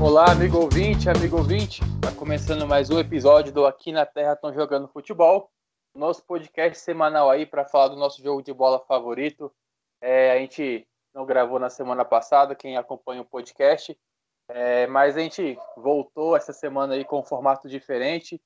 Olá, amigo ouvinte, amigo ouvinte. Está começando mais um episódio do Aqui na Terra Estão Jogando Futebol. Nosso podcast semanal aí para falar do nosso jogo de bola favorito. É, a gente não gravou na semana passada, quem acompanha o podcast. É, mas a gente voltou essa semana aí com um formato diferente,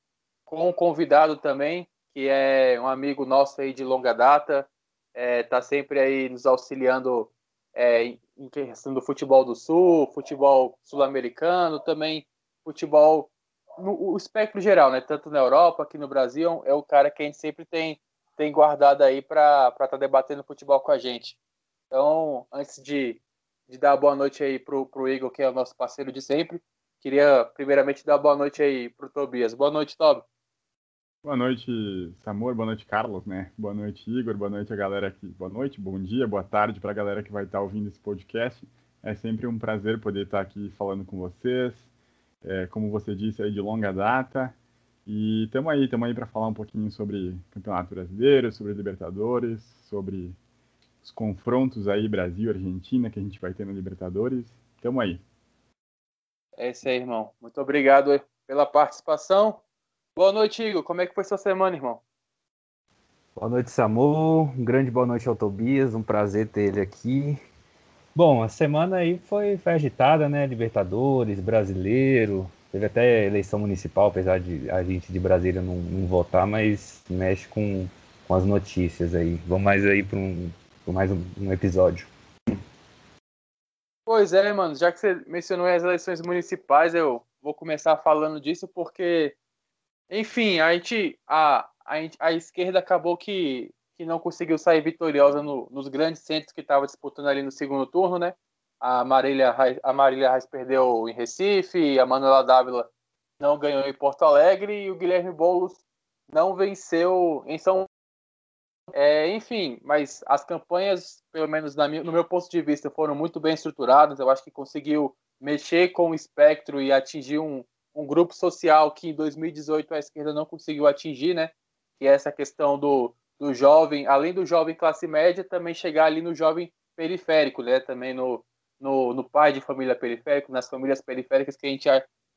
com um convidado também, que é um amigo nosso aí de longa data, está é, sempre aí nos auxiliando é, em questão do futebol do Sul, futebol sul-americano, também futebol no o espectro geral, né? Tanto na Europa, aqui no Brasil, é o cara que a gente sempre tem, tem guardado aí para estar tá debatendo futebol com a gente. Então, antes de, de dar boa noite aí pro, pro Igor, que é o nosso parceiro de sempre, queria primeiramente dar boa noite aí pro Tobias. Boa noite, Tobi. Boa noite, Samor. Boa noite, Carlos, né? Boa noite, Igor. Boa noite a galera aqui. Boa noite, bom dia, boa tarde para a galera que vai estar ouvindo esse podcast. É sempre um prazer poder estar aqui falando com vocês. É, como você disse, aí de longa data. E estamos aí, estamos aí para falar um pouquinho sobre Campeonato Brasileiro, sobre Libertadores, sobre os confrontos aí Brasil-Argentina que a gente vai ter na Libertadores. Estamos aí. É isso aí, irmão. Muito obrigado pela participação. Boa noite, Igor. Como é que foi sua semana, irmão? Boa noite, Samu. Um grande boa noite ao Tobias. Um prazer ter ele aqui. Bom, a semana aí foi, foi agitada, né? Libertadores, brasileiro. Teve até eleição municipal, apesar de a gente de Brasília não, não votar, mas mexe com, com as notícias aí. Vamos mais aí para um, mais um, um episódio. Pois é, mano. Já que você mencionou as eleições municipais, eu vou começar falando disso porque enfim, a gente, a, a, a esquerda acabou que, que não conseguiu sair vitoriosa no, nos grandes centros que estava disputando ali no segundo turno, né? A Marília, a Marília Reis perdeu em Recife, a Manuela Dávila não ganhou em Porto Alegre e o Guilherme Boulos não venceu em São é, enfim, mas as campanhas, pelo menos no meu ponto de vista, foram muito bem estruturadas. Eu acho que conseguiu mexer com o espectro e atingir um, um grupo social que em 2018 a esquerda não conseguiu atingir, né? Que é essa questão do, do jovem, além do jovem classe média, também chegar ali no jovem periférico, né? Também no, no, no pai de família periférico, nas famílias periféricas, que a gente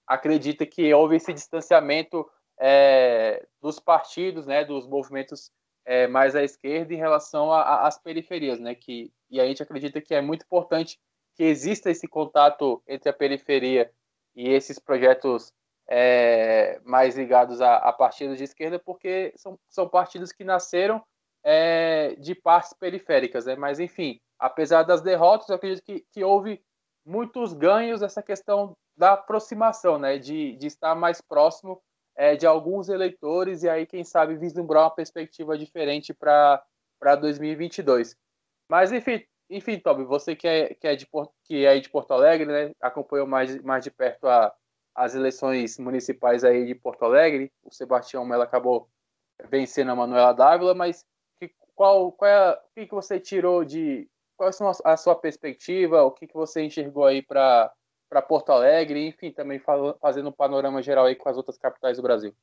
acredita que houve esse distanciamento é, dos partidos, né? Dos movimentos é, mais à esquerda em relação às periferias, né? Que, e a gente acredita que é muito importante que exista esse contato entre a periferia e esses projetos é, mais ligados a, a, partidos de esquerda, porque são, são partidos que nasceram é, de partes periféricas. Né? Mas, enfim, apesar das derrotas, eu acredito que, que houve muitos ganhos essa questão da aproximação, né? de, de estar mais próximo é, de alguns eleitores e aí, quem sabe, vislumbrar uma perspectiva diferente para 2022. Mas, enfim, enfim, Toby, você que é, que é, de, que é de Porto Alegre, né, acompanhou mais, mais de perto a, as eleições municipais aí de Porto Alegre. O Sebastião Mello acabou vencendo a Manuela Dávila, mas que, qual, qual é, o que, que você tirou de. Qual é a sua perspectiva? O que, que você enxergou aí para Porto Alegre? Enfim, também fazendo um panorama geral aí com as outras capitais do Brasil.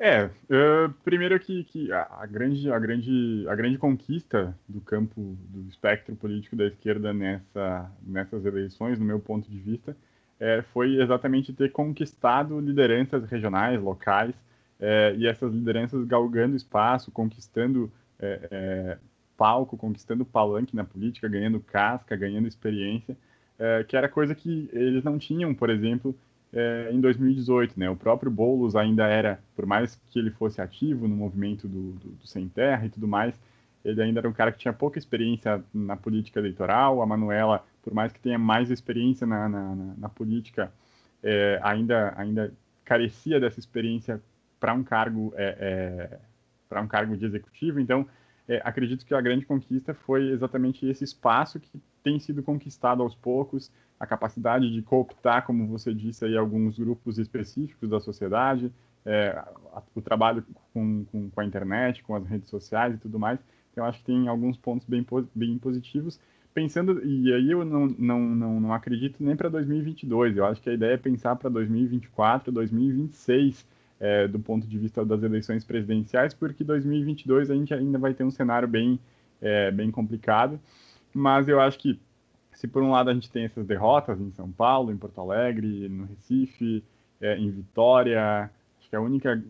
É, uh, primeiro que, que a, grande, a, grande, a grande conquista do campo do espectro político da esquerda nessa, nessas eleições, no meu ponto de vista, é, foi exatamente ter conquistado lideranças regionais, locais, é, e essas lideranças galgando espaço, conquistando é, é palco, conquistando palanque na política, ganhando casca, ganhando experiência, é, que era coisa que eles não tinham, por exemplo, é, em 2018. Né? O próprio Boulos ainda era, por mais que ele fosse ativo no movimento do, do, do, Sem Terra e tudo mais, ele ainda era um cara que tinha pouca experiência na política eleitoral. A Manuela, por mais que tenha mais experiência na, na, na, na política, é, ainda, ainda carecia dessa experiência para um cargo é, é para um cargo de executivo. Então, é, acredito que a grande conquista foi exatamente esse espaço que tem sido conquistado aos poucos, a capacidade de cooptar, como você disse aí, alguns grupos específicos da sociedade, é, o trabalho com, com, com, a internet, com as redes sociais e tudo mais. Então, acho que tem alguns pontos bem, bem positivos. Pensando, e aí eu não, não, não, não acredito nem para 2022, eu acho que a ideia é pensar para 2024, 2026, é, do ponto de vista das eleições presidenciais, porque 2022 a gente ainda vai ter um cenário bem, é, bem complicado. Mas eu acho que se por um lado a gente tem essas derrotas em São Paulo, em Porto Alegre, no Recife, é, em Vitória, acho que a única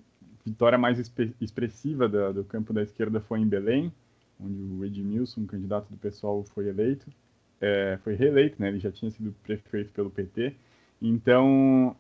vitória mais expressiva do, do campo da esquerda foi em Belém, onde o Edmilson, candidato do pessoal, foi eleito, é, foi reeleito, né? Ele já tinha sido prefeito pelo PT. Então,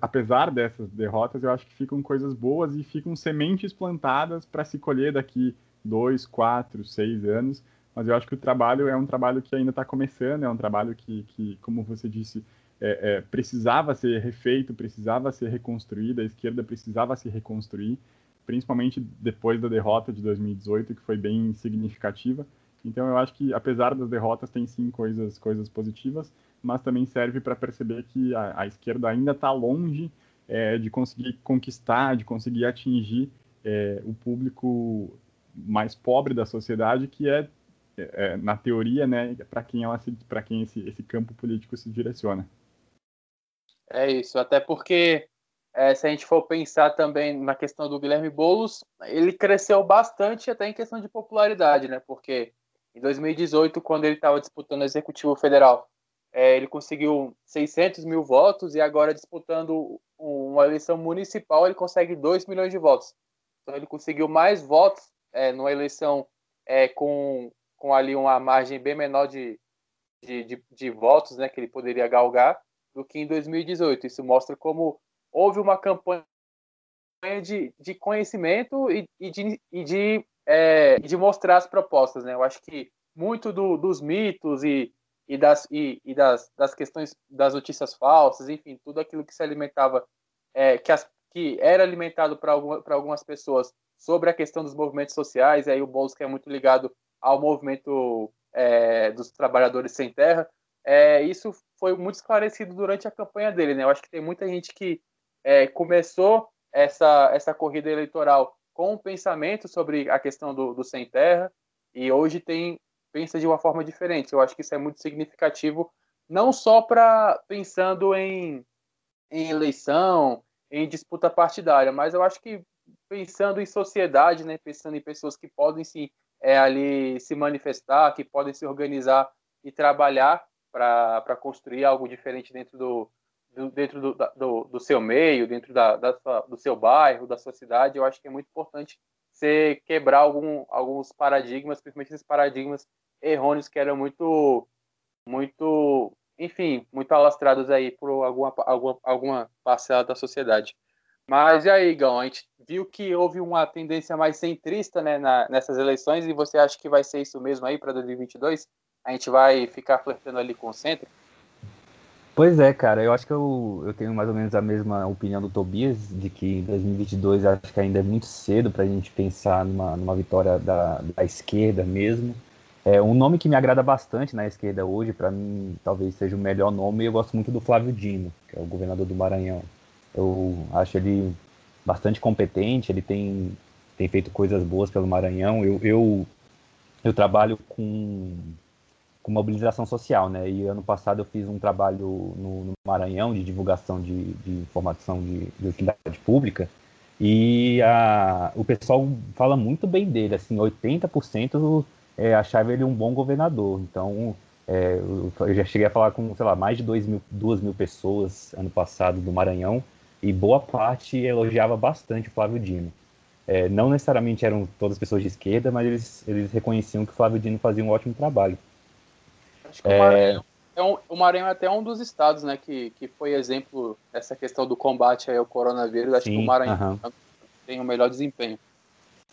apesar dessas derrotas, eu acho que ficam coisas boas e ficam sementes plantadas para se colher daqui dois, quatro, seis anos. Mas eu acho que o trabalho é um trabalho que ainda está começando, é um trabalho que, que como você disse, é, é, precisava ser refeito, precisava ser reconstruído, a esquerda precisava se reconstruir, principalmente depois da derrota de 2018, que foi bem significativa. Então eu acho que apesar das derrotas tem sim coisas coisas positivas, mas também serve para perceber que a, a, esquerda ainda está longe é, de conseguir conquistar, de conseguir atingir é, o público mais pobre da sociedade, que é, é, na teoria, né, para quem ela para quem esse, esse campo político se direciona. É isso, até porque é, se a gente for pensar também na questão do Guilherme Boulos, ele cresceu bastante até em questão de popularidade, né? Porque em 2018, quando ele estava disputando o Executivo Federal, é, ele conseguiu 600 mil votos e agora disputando uma eleição municipal ele consegue 2 milhões de votos. Então ele conseguiu mais votos é, numa eleição é, com, com ali uma margem bem menor de, de, de, de votos né, que ele poderia galgar do que em 2018. Isso mostra como houve uma campanha de, de conhecimento e, e de, e de, é, de mostrar as propostas. Né? Eu acho que muito do, dos mitos e, e, das, e, e das, das questões das notícias falsas, enfim, tudo aquilo que se alimentava, é, que, as, que era alimentado para alguma, algumas pessoas sobre a questão dos movimentos sociais, e aí o Boulos que é muito ligado ao movimento é, dos trabalhadores sem terra, é, isso foi muito esclarecido durante a campanha dele, né? Eu acho que tem muita gente que é, começou essa, essa corrida eleitoral com um pensamento sobre a questão do, do sem terra e hoje tem pensa de uma forma diferente. Eu acho que isso é muito significativo, não só para pensando em, em eleição, em disputa partidária, mas eu acho que pensando em sociedade, né, pensando em pessoas que podem se é, ali se manifestar, que podem se organizar e trabalhar para construir algo diferente dentro do, do dentro do, do, do, seu meio, dentro da, da sua, do seu bairro, da sua cidade. Eu acho que é muito importante você quebrar algum, alguns paradigmas, principalmente esses paradigmas errôneos que eram muito, muito, enfim, muito alastrados aí por alguma, alguma, alguma parcela da sociedade. Mas e aí, Gão, a gente viu que houve uma tendência mais centrista né, na, nessas eleições e você acha que vai ser isso mesmo aí para 2022? a gente vai ficar flertando ali com o centro? Pois é, cara, eu acho que eu, eu tenho mais ou menos a mesma opinião do Tobias, de que em 2022 acho que ainda é muito cedo para a gente pensar numa, numa vitória da, da esquerda mesmo. É, um nome que me agrada bastante na esquerda hoje, para mim talvez seja o melhor nome, eu gosto muito do Flávio Dino, que é o governador do Maranhão. Eu acho ele bastante competente, ele tem, tem feito coisas boas pelo Maranhão. Eu, eu, eu trabalho com com mobilização social, né? E ano passado eu fiz um trabalho no, no Maranhão de divulgação de, de informação de, de, utilidade pública e a, o pessoal fala muito bem dele, assim, 80% é, achava ele um bom governador. Então, é, eu, já cheguei a falar com, sei lá, mais de 2 mil, 2 mil pessoas ano passado do Maranhão e boa parte elogiava bastante o Flávio Dino. É, não necessariamente eram todas pessoas de esquerda, mas eles, eles reconheciam que o Flávio Dino fazia um ótimo trabalho. Acho que é... o, Maranhão, é um, o Maranhão é até um dos estados né, que, que foi exemplo dessa questão do combate ao coronavírus. Acho Sim, que o Maranhão uh -huh. tem o melhor desempenho.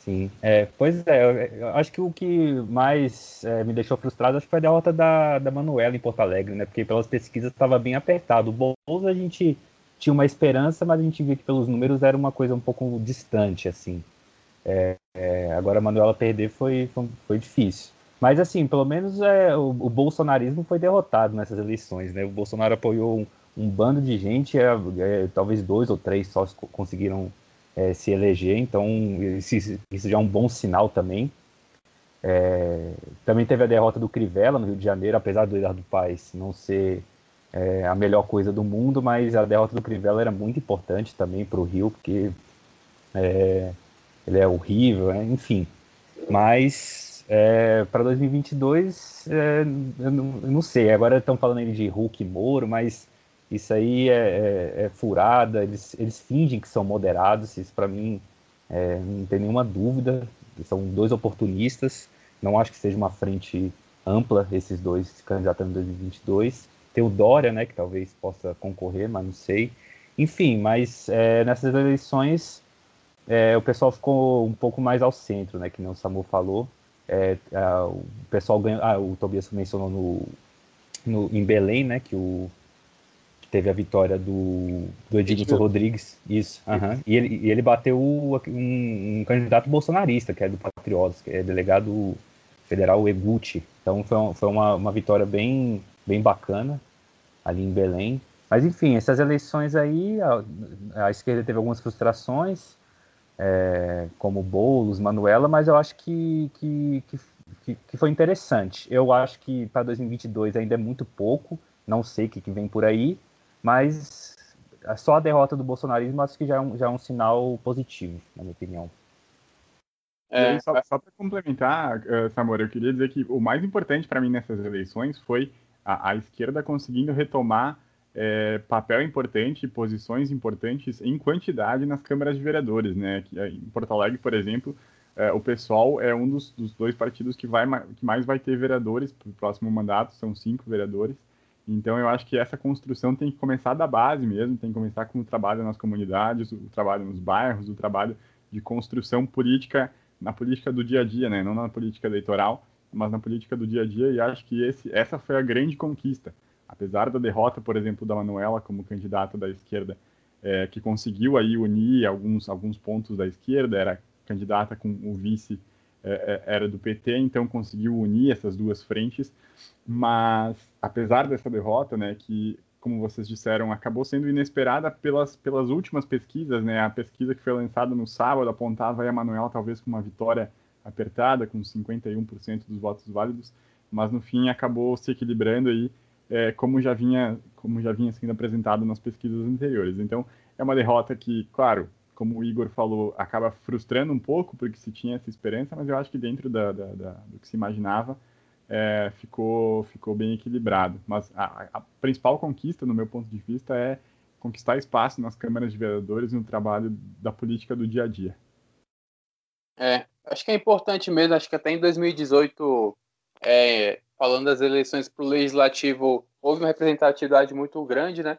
Sim, é, pois é, eu, eu acho que o que mais é, me deixou frustrado acho que foi a derrota da, da Manuela em Porto Alegre, né? Porque pelas pesquisas estava bem apertado. O Bolsa a gente tinha uma esperança, mas a gente via que pelos números era uma coisa um pouco distante, assim. É, é, agora a Manuela perder foi, foi, foi difícil. Mas, assim, pelo menos é, o, o, bolsonarismo foi derrotado nessas eleições, né? O Bolsonaro apoiou um, um bando de gente, é, é, talvez dois ou três só conseguiram é, se eleger, então isso, isso, já é um bom sinal também. É, também teve a derrota do Crivella no Rio de Janeiro, apesar do Eduardo Paes não ser é, a melhor coisa do mundo, mas a derrota do Crivella era muito importante também para o Rio, porque ele é horrível, enfim. Mas é, para 2022, é, eu, não, eu, não, sei. Agora estão falando aí de Hulk e Moro, mas isso aí é, é, é, furada. Eles, eles fingem que são moderados. Isso para mim é, não tem nenhuma dúvida. São dois oportunistas. Não acho que seja uma frente ampla esses dois se candidatando em 2022. Tem o Dória, né, que talvez possa concorrer, mas não sei. Enfim, mas é, nessas eleições é, o pessoal ficou um pouco mais ao centro, né, que nem o Samu falou. É, a, o pessoal ganhou, ah, o Tobias mencionou no, no, em Belém, né, que o que teve a vitória do, do Edilson Rodrigues, isso, uh -huh, e, ele, e ele bateu um, um, candidato bolsonarista, que é do Patriotas, que é delegado federal Eguchi. Então foi, foi uma, uma vitória bem, bem bacana ali em Belém. Mas enfim, essas eleições aí, a, a esquerda teve algumas frustrações, é, como Boulos, Manuela, mas eu acho que, que, que, que foi interessante. Eu acho que para 2022 ainda é muito pouco, não sei o que, que vem por aí, mas só a derrota do bolsonarismo acho que já é um, já é um sinal positivo, na minha opinião. É, só, só para complementar, uh, Samora, eu queria dizer que o mais importante para mim nessas eleições foi a, a esquerda conseguindo retomar é, papel importante, posições importantes em quantidade nas câmaras de vereadores, né? Que, é, em Porto Alegre, por exemplo, é, o pessoal é um dos, dos, dois partidos que, vai, que mais vai ter vereadores para o próximo mandato, são cinco vereadores. Então, eu acho que essa construção tem que começar da base mesmo, tem que começar com o trabalho nas comunidades, o trabalho nos bairros, o trabalho de construção política, na política do dia a dia, né? Não na política eleitoral, mas na política do dia a dia, e acho que esse, essa foi a grande conquista. Apesar da derrota, por exemplo, da Manuela como candidata da esquerda, é, que conseguiu aí unir alguns, alguns pontos da esquerda, era candidata com o vice é, é era do PT, então conseguiu unir essas duas frentes, mas apesar dessa derrota, né, que como vocês disseram, acabou sendo inesperada pelas, pelas últimas pesquisas, né, a pesquisa que foi lançada no sábado apontava a Manuela talvez com uma vitória apertada, com 51% dos votos válidos, mas no fim acabou se equilibrando aí é, como já vinha como já vinha sendo apresentado nas pesquisas anteriores. Então é uma derrota que, claro, como o Igor falou, acaba frustrando um pouco porque se tinha essa esperança, mas eu acho que dentro da, da, da, do que se imaginava é, ficou ficou bem equilibrado. Mas a, a, principal conquista, no meu ponto de vista, é conquistar espaço nas câmaras de vereadores no trabalho da política do dia a dia. É, acho que é importante mesmo. Acho que até em 2018 é, falando das eleições para o legislativo, houve uma representatividade muito grande, né?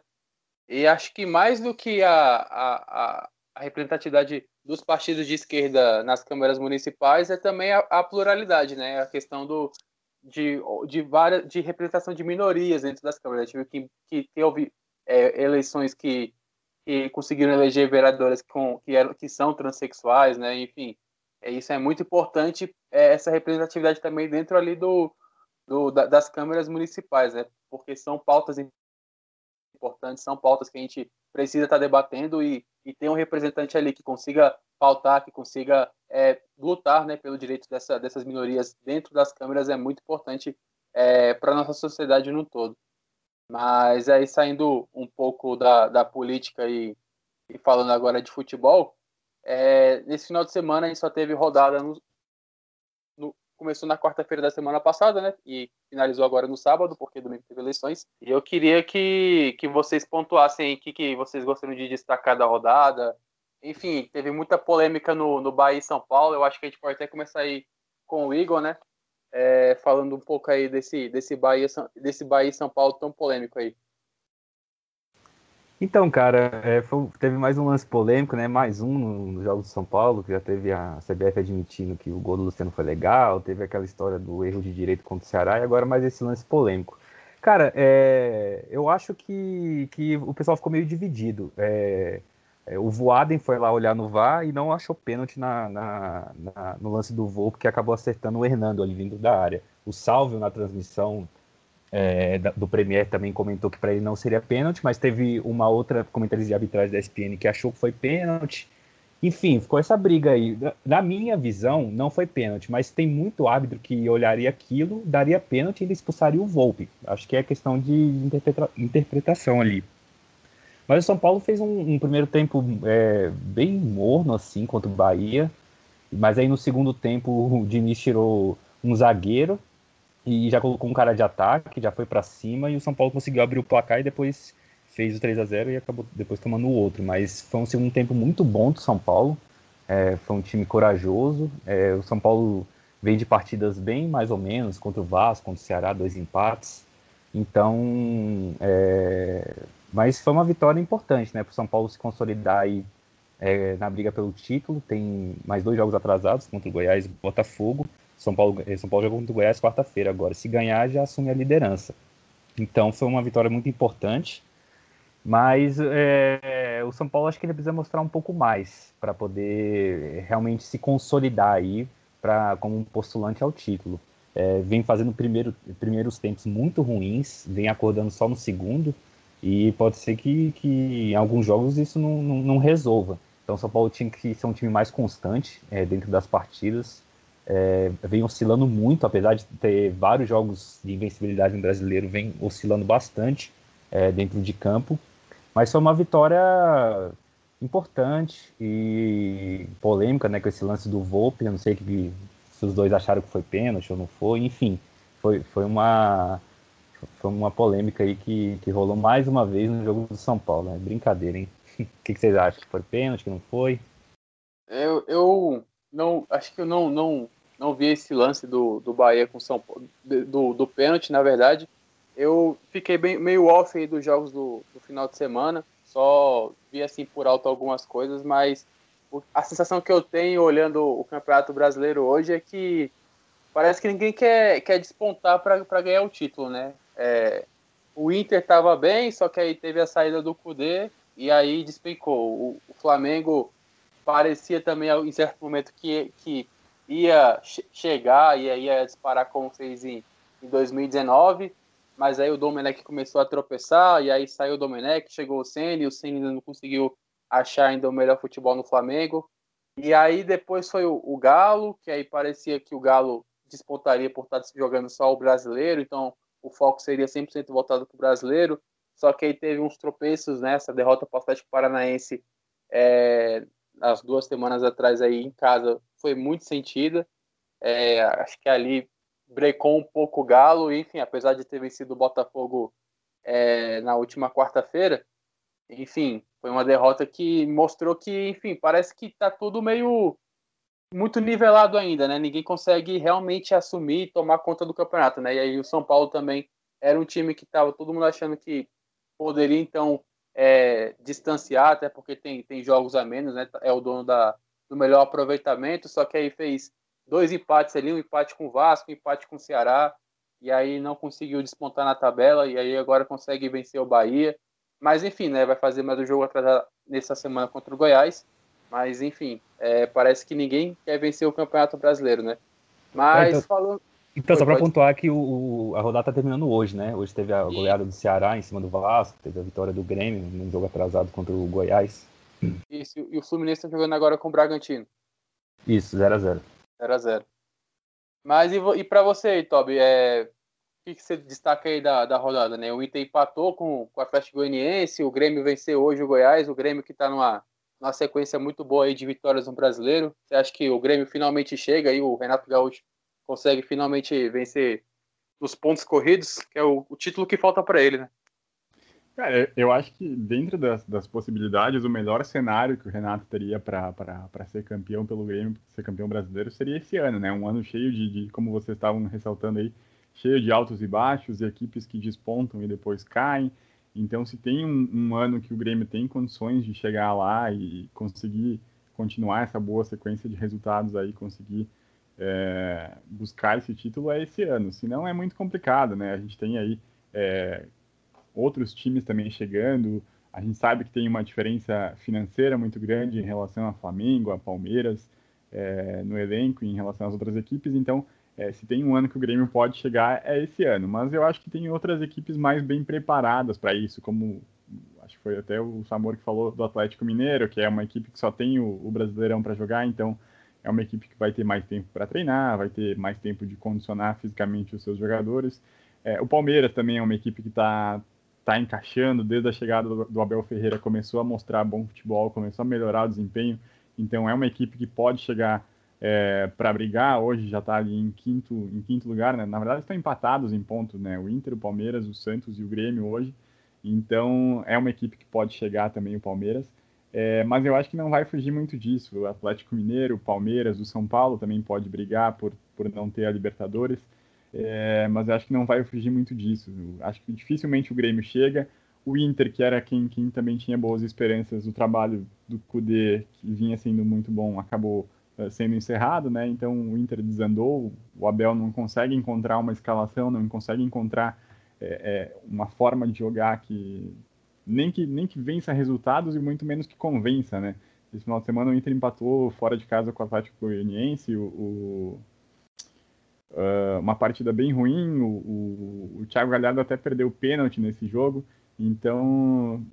E acho que mais do que a, a, a representatividade dos partidos de esquerda nas câmaras municipais é também a, a pluralidade, né? A questão do, de, de, várias, de representação de minorias dentro das câmaras. tive que, que, que houve é, eleições que, que conseguiram eleger vereadoras com, que, eram, que são transexuais, né? Enfim, isso é muito importante, é, essa representatividade também dentro ali do, do, da, das câmeras municipais, né? Porque são pautas importantes, são pautas que a gente precisa estar debatendo e, e ter um representante ali que consiga pautar, que consiga é, lutar né, pelo direito dessa, dessas minorias dentro das câmeras é muito importante é, para a nossa sociedade no todo. Mas aí saindo um pouco da, da política e, e falando agora de futebol, é, nesse final de semana a gente só teve rodada no, começou na quarta-feira da semana passada, né? E finalizou agora no sábado, porque domingo teve eleições. E eu queria que, que vocês pontuassem o que, que vocês gostariam de destacar da rodada. Enfim, teve muita polêmica no, no Bahia e São Paulo. Eu acho que a gente pode até começar aí com o Igor, né? É, falando um pouco aí desse, desse, Bahia, desse Bahia e São Paulo tão polêmico aí. Então, cara, é, foi, teve mais um lance polêmico, né? Mais um no Jogos de São Paulo, que já teve a CBF admitindo que o gol do Luciano foi legal, teve aquela história do erro de direito contra o Ceará, e agora mais esse lance polêmico. Cara, é, eu acho que, que o pessoal ficou meio dividido. É, é o Voaden foi lá olhar no VAR e não achou pênalti na, na, na, no lance do voo, porque acabou acertando o Hernando ali vindo da área. O Salvio na transmissão é, do Premier também comentou que para ele não seria pênalti, mas teve uma outra comentarista de arbitragem da ESPN que achou que foi pênalti. Enfim, ficou essa briga aí. Na minha visão, não foi pênalti, mas tem muito árbitro que olharia aquilo, daria pênalti e ele expulsaria o Volpe. Acho que é questão de interpreta interpretação ali. Mas o São Paulo fez um, um primeiro tempo é, bem morno, assim, contra o Bahia. Mas aí no segundo tempo o Diniz tirou um zagueiro e já colocou um cara de ataque, já foi para cima e o São Paulo conseguiu abrir o placar e depois fez o 3 a 0 e acabou depois tomando o outro. Mas foi um segundo tempo muito bom do São Paulo. É, foi um time corajoso. É, o São Paulo veio de partidas bem mais ou menos contra o Vasco, contra o Ceará, dois empates. Então, é, mas foi uma vitória importante, né, para o São Paulo se consolidar aí é, na briga pelo título. Tem mais dois jogos atrasados contra o Goiás e Botafogo. São Paulo, eh, São Paulo joga contra o Goiás quarta-feira agora. Se ganhar, já assume a liderança. Então foi uma vitória muito importante. Mas é, o São Paulo acho que ele precisa mostrar um pouco mais para poder realmente se consolidar aí pra, como um postulante ao título. É, vem fazendo primeiro, primeiros tempos muito ruins, vem acordando só no segundo, e pode ser que, que em alguns jogos isso não, não, não resolva. Então o São Paulo tinha que ser um time mais constante é, dentro das partidas, é, vem oscilando muito, apesar de ter vários jogos de invencibilidade no brasileiro, vem oscilando bastante é, dentro de campo. Mas foi uma vitória importante e polêmica, né, com esse lance do Volpe. Eu não sei que, se os dois acharam que foi pênalti ou não foi. Enfim, foi, foi uma foi uma polêmica aí que, que rolou mais uma vez no jogo do São Paulo. Né? Brincadeira, hein? O que, que vocês acham? Que foi pênalti, que não foi? Eu, eu não acho que eu não, não não vi esse lance do, do Bahia com São Paulo, do, do pênalti, na verdade. Eu fiquei bem, meio off aí dos jogos do, do final de semana, só vi assim por alto algumas coisas, mas a sensação que eu tenho olhando o Campeonato Brasileiro hoje é que parece que ninguém quer, quer despontar para ganhar o título, né? É, o Inter estava bem, só que aí teve a saída do Cudê e aí despencou. O, o Flamengo parecia também em certo momento que, que ia chegar e ia disparar como fez em, em 2019, mas aí o Domenech começou a tropeçar, e aí saiu o Domenech, chegou o e o ainda não conseguiu achar ainda o melhor futebol no Flamengo. E aí depois foi o, o Galo, que aí parecia que o Galo despontaria por estar jogando só o brasileiro, então o foco seria 100% voltado para o brasileiro, só que aí teve uns tropeços nessa né, derrota para o Atlético Paranaense é, as duas semanas atrás aí em casa foi muito sentida. É, acho que ali brecou um pouco o Galo, enfim, apesar de ter vencido o Botafogo é, na última quarta-feira, enfim, foi uma derrota que mostrou que, enfim, parece que tá tudo meio muito nivelado ainda, né? Ninguém consegue realmente assumir e tomar conta do campeonato, né? E aí o São Paulo também era um time que tava todo mundo achando que poderia então é, distanciar, até porque tem, tem jogos a menos, né? É o dono da, do melhor aproveitamento, só que aí fez dois empates ali, um empate com o Vasco, um empate com o Ceará, e aí não conseguiu despontar na tabela, e aí agora consegue vencer o Bahia. Mas enfim, né? Vai fazer mais um jogo atrasado nessa semana contra o Goiás. Mas enfim, é, parece que ninguém quer vencer o Campeonato Brasileiro, né? Mas então, falando. Então, só para pontuar que o, a rodada está terminando hoje, né? Hoje teve a goleada do Ceará em cima do Vasco, teve a vitória do Grêmio num jogo atrasado contra o Goiás. Isso, e o Fluminense está jogando agora com o Bragantino. Isso, 0x0. 0x0. Mas e, e para você, Toby, é, o que, que, você destaca aí da, da rodada, né? O Inter empatou com, com a Atlético Goianiense, o Grêmio venceu hoje o Goiás, o Grêmio que está numa, numa sequência muito boa aí de vitórias no Brasileiro. Você acha que o Grêmio finalmente chega e o Renato Gaúcho consegue finalmente vencer nos pontos corridos, que é o, o título que falta para ele, né? Cara, eu acho que dentro das, das, possibilidades, o melhor cenário que o Renato teria para ser campeão pelo Grêmio, ser campeão brasileiro, seria esse ano, né? Um ano cheio de, de, como vocês estavam ressaltando aí, cheio de altos e baixos, e equipes que despontam e depois caem. Então, se tem um, um ano que o Grêmio tem condições de chegar lá e conseguir continuar essa boa sequência de resultados aí, conseguir é, buscar esse título é esse ano. Senão é muito complicado, né? A gente tem aí é, outros times também chegando. A gente sabe que tem uma diferença financeira muito grande em relação a Flamengo, a Palmeiras, é, no elenco, em relação às outras equipes. Então, é, se tem um ano que o Grêmio pode chegar, é esse ano. Mas eu acho que tem outras equipes mais bem preparadas para isso, como acho que foi até o Samor que falou do Atlético Mineiro, que é uma equipe que só tem o, o Brasileirão para jogar, então é uma equipe que vai ter mais tempo para treinar, vai ter mais tempo de condicionar fisicamente os seus jogadores. É, o Palmeiras também é uma equipe que está tá encaixando desde a chegada do, do, Abel Ferreira, começou a mostrar bom futebol, começou a melhorar o desempenho. Então é uma equipe que pode chegar é, para brigar. Hoje já está ali em quinto, em quinto lugar, né? Na verdade estão empatados em pontos, né? O Inter, o Palmeiras, o Santos e o Grêmio hoje. Então é uma equipe que pode chegar também o Palmeiras. É, mas eu acho que não vai fugir muito disso. O Atlético Mineiro, o Palmeiras, o São Paulo também pode brigar por, por não ter a Libertadores. É, mas eu acho que não vai fugir muito disso. Acho que dificilmente o Grêmio chega. O Inter, que era quem, quem também tinha boas esperanças, o trabalho do Cudê, que vinha sendo muito bom, acabou uh, sendo encerrado, né? Então o Inter desandou, o Abel não consegue encontrar uma escalação, não consegue encontrar é, é, uma forma de jogar que nem que nem que vença resultados e muito menos que convença, né? Esse final de semana o Inter empatou fora de casa com o Atlético Goianiense, o, o uh, uma partida bem ruim, o, o, o Thiago Galhardo até perdeu o pênalti nesse jogo, então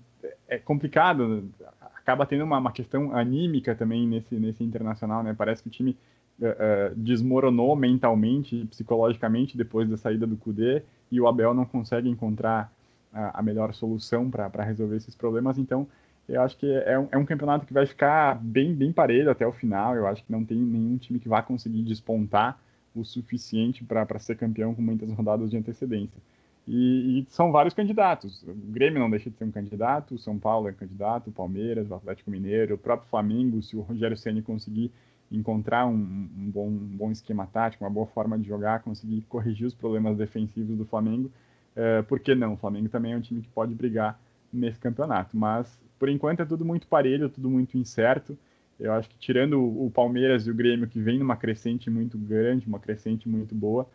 é complicado, acaba tendo uma, uma questão anímica também nesse, nesse internacional, né? Parece que o time uh, desmoronou mentalmente, psicologicamente depois da saída do Cudê e o Abel não consegue encontrar a, a melhor solução para resolver esses problemas. Então, eu acho que é um, é um, campeonato que vai ficar bem, bem parelho até o final. Eu acho que não tem nenhum time que vá conseguir despontar o suficiente para ser campeão com muitas rodadas de antecedência. E, e, são vários candidatos. O Grêmio não deixa de ser um candidato, o São Paulo é candidato, o Palmeiras, o Atlético Mineiro, o próprio Flamengo, se o Rogério Ceni conseguir encontrar um, um, bom, um, bom, esquema tático, uma boa forma de jogar, conseguir corrigir os problemas defensivos do Flamengo, é, por que não? O Flamengo também é um time que pode brigar nesse campeonato. Mas, por enquanto, é tudo muito parelho, tudo muito incerto. Eu acho que, tirando o, Palmeiras e o Grêmio, que vem numa crescente muito grande, uma crescente muito boa,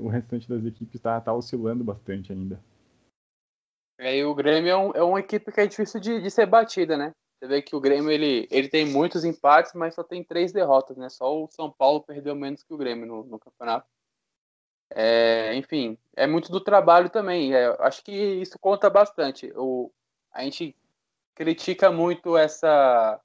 o restante das equipes está tá oscilando bastante ainda. É, e o Grêmio é, um, é uma equipe que é difícil de, de ser batida, né? Você vê que o Grêmio ele, ele tem muitos empates, mas só tem três derrotas, né? Só o São Paulo perdeu menos que o Grêmio no, no campeonato. É, enfim, é muito do trabalho também. É, acho que isso conta bastante. O, a gente critica muito essa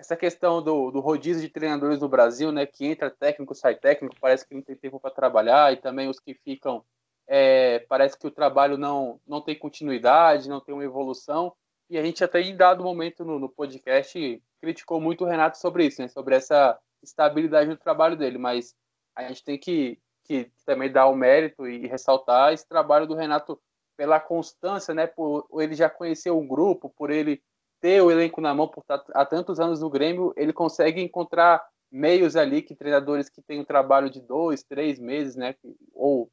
essa questão do, do rodízio de treinadores no Brasil, né? Que entra técnico, sai técnico, parece que não tem tempo para trabalhar, e também os que ficam, é, parece que o trabalho não, não tem continuidade, não tem uma evolução. E a gente até em dado momento no, no podcast criticou muito o Renato sobre isso, né? Sobre essa estabilidade do trabalho dele, mas a gente tem que, que também dar o mérito e ressaltar esse trabalho do Renato pela constância, né? Por ele já conhecer o grupo, por ele ter o elenco na mão por há tantos anos no Grêmio, ele consegue encontrar meios ali que treinadores que têm um trabalho de dois, três meses, né? Ou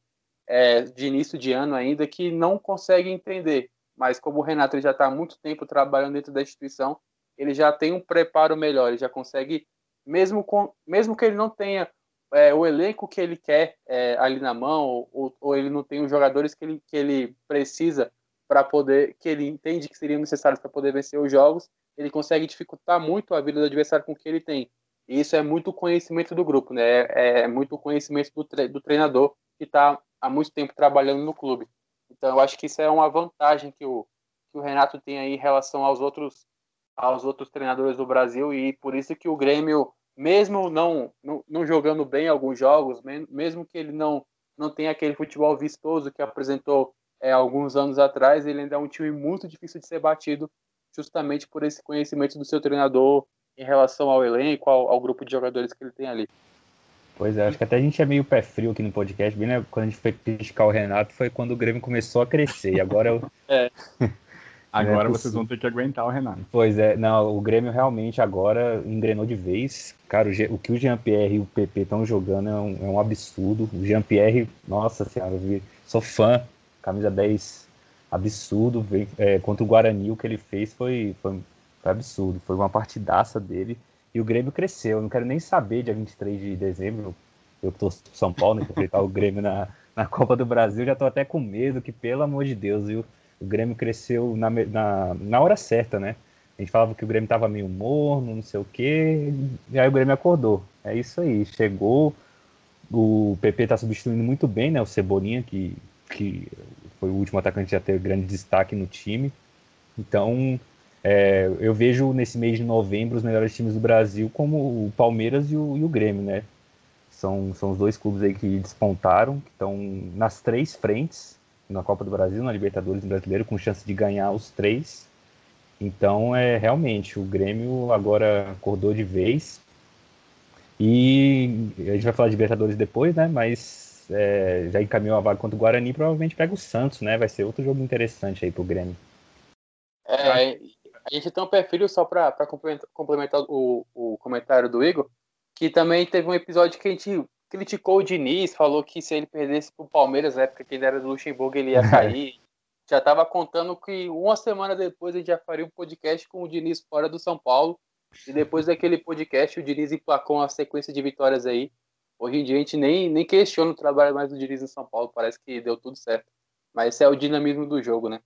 é, de início de ano ainda, que não conseguem entender mas como o Renato já está há muito tempo trabalhando dentro da instituição, ele já tem um preparo melhor, ele já consegue, mesmo, com, mesmo que ele não tenha é, o elenco que ele quer é, ali na mão, ou, ou, ele não tem os jogadores que ele, que ele precisa para poder, que ele entende que seriam necessários para poder vencer os jogos, ele consegue dificultar muito a vida do adversário com o que ele tem. E isso é muito conhecimento do grupo, né? É, é muito conhecimento do, tre do treinador que está há muito tempo trabalhando no clube. Então eu acho que isso é uma vantagem que o, que o Renato tem aí em relação aos outros aos outros treinadores do Brasil e por isso que o Grêmio, mesmo não, não, não jogando bem alguns jogos, mesmo que ele não, não tenha aquele futebol vistoso que apresentou é, alguns anos atrás, ele ainda é um time muito difícil de ser batido, justamente por esse conhecimento do seu treinador em relação ao elenco, ao, ao grupo de jogadores que ele tem ali. Pois é, acho que até a gente é meio pé frio aqui no podcast, bem, né? Quando a gente foi criticar o Renato foi quando o Grêmio começou a crescer. E agora eu... é. Agora é vocês vão ter que aguentar o Renato. Pois é, não, o Grêmio realmente agora engrenou de vez. Cara, o, o que o Jean-Pierre e o PP estão jogando é um, é um, absurdo. O Jean-Pierre, nossa senhora, sou fã, camisa 10, absurdo. É, contra o Guarani, o que ele fez foi, foi, foi absurdo. Foi uma partidaça dele. E o Grêmio cresceu. Eu não quero nem saber dia 23 de dezembro. Eu tô São Paulo, né, enfrentar o Grêmio na, na Copa do Brasil. Já tô até com medo, que pelo amor de Deus, viu? O Grêmio cresceu na, na, na hora certa, né? A gente falava que o Grêmio tava meio morno, não sei o quê. E aí o Grêmio acordou. É isso aí. Chegou. O PP tá substituindo muito bem, né? O Cebolinha, que, que foi o último atacante a ter grande destaque no time. Então, é, eu vejo nesse mês de novembro os melhores times do Brasil como o Palmeiras e o, e o Grêmio, né? São, são os dois clubes aí que despontaram, que estão nas três frentes, na Copa do Brasil, na Libertadores e Brasileiro, com chance de ganhar os três. Então, é realmente, o Grêmio agora acordou de vez. E a gente vai falar de Libertadores depois, né? Mas é, já encaminhou a vaga contra o Guarani, provavelmente pega o Santos, né? Vai ser outro jogo interessante aí pro Grêmio. É, a gente tem um perfil só para complementar, complementar o, o comentário do Igor, que também teve um episódio que a gente criticou o Diniz, falou que se ele perdesse pro Palmeiras na época que ele era do Luxemburgo, ele ia cair. já estava contando que uma semana depois a gente já faria um podcast com o Diniz fora do São Paulo. E depois daquele podcast, o Diniz emplacou uma sequência de vitórias aí. Hoje em dia a gente nem, nem questiona o trabalho mais do Diniz em São Paulo, parece que deu tudo certo. Mas esse é o dinamismo do jogo, né?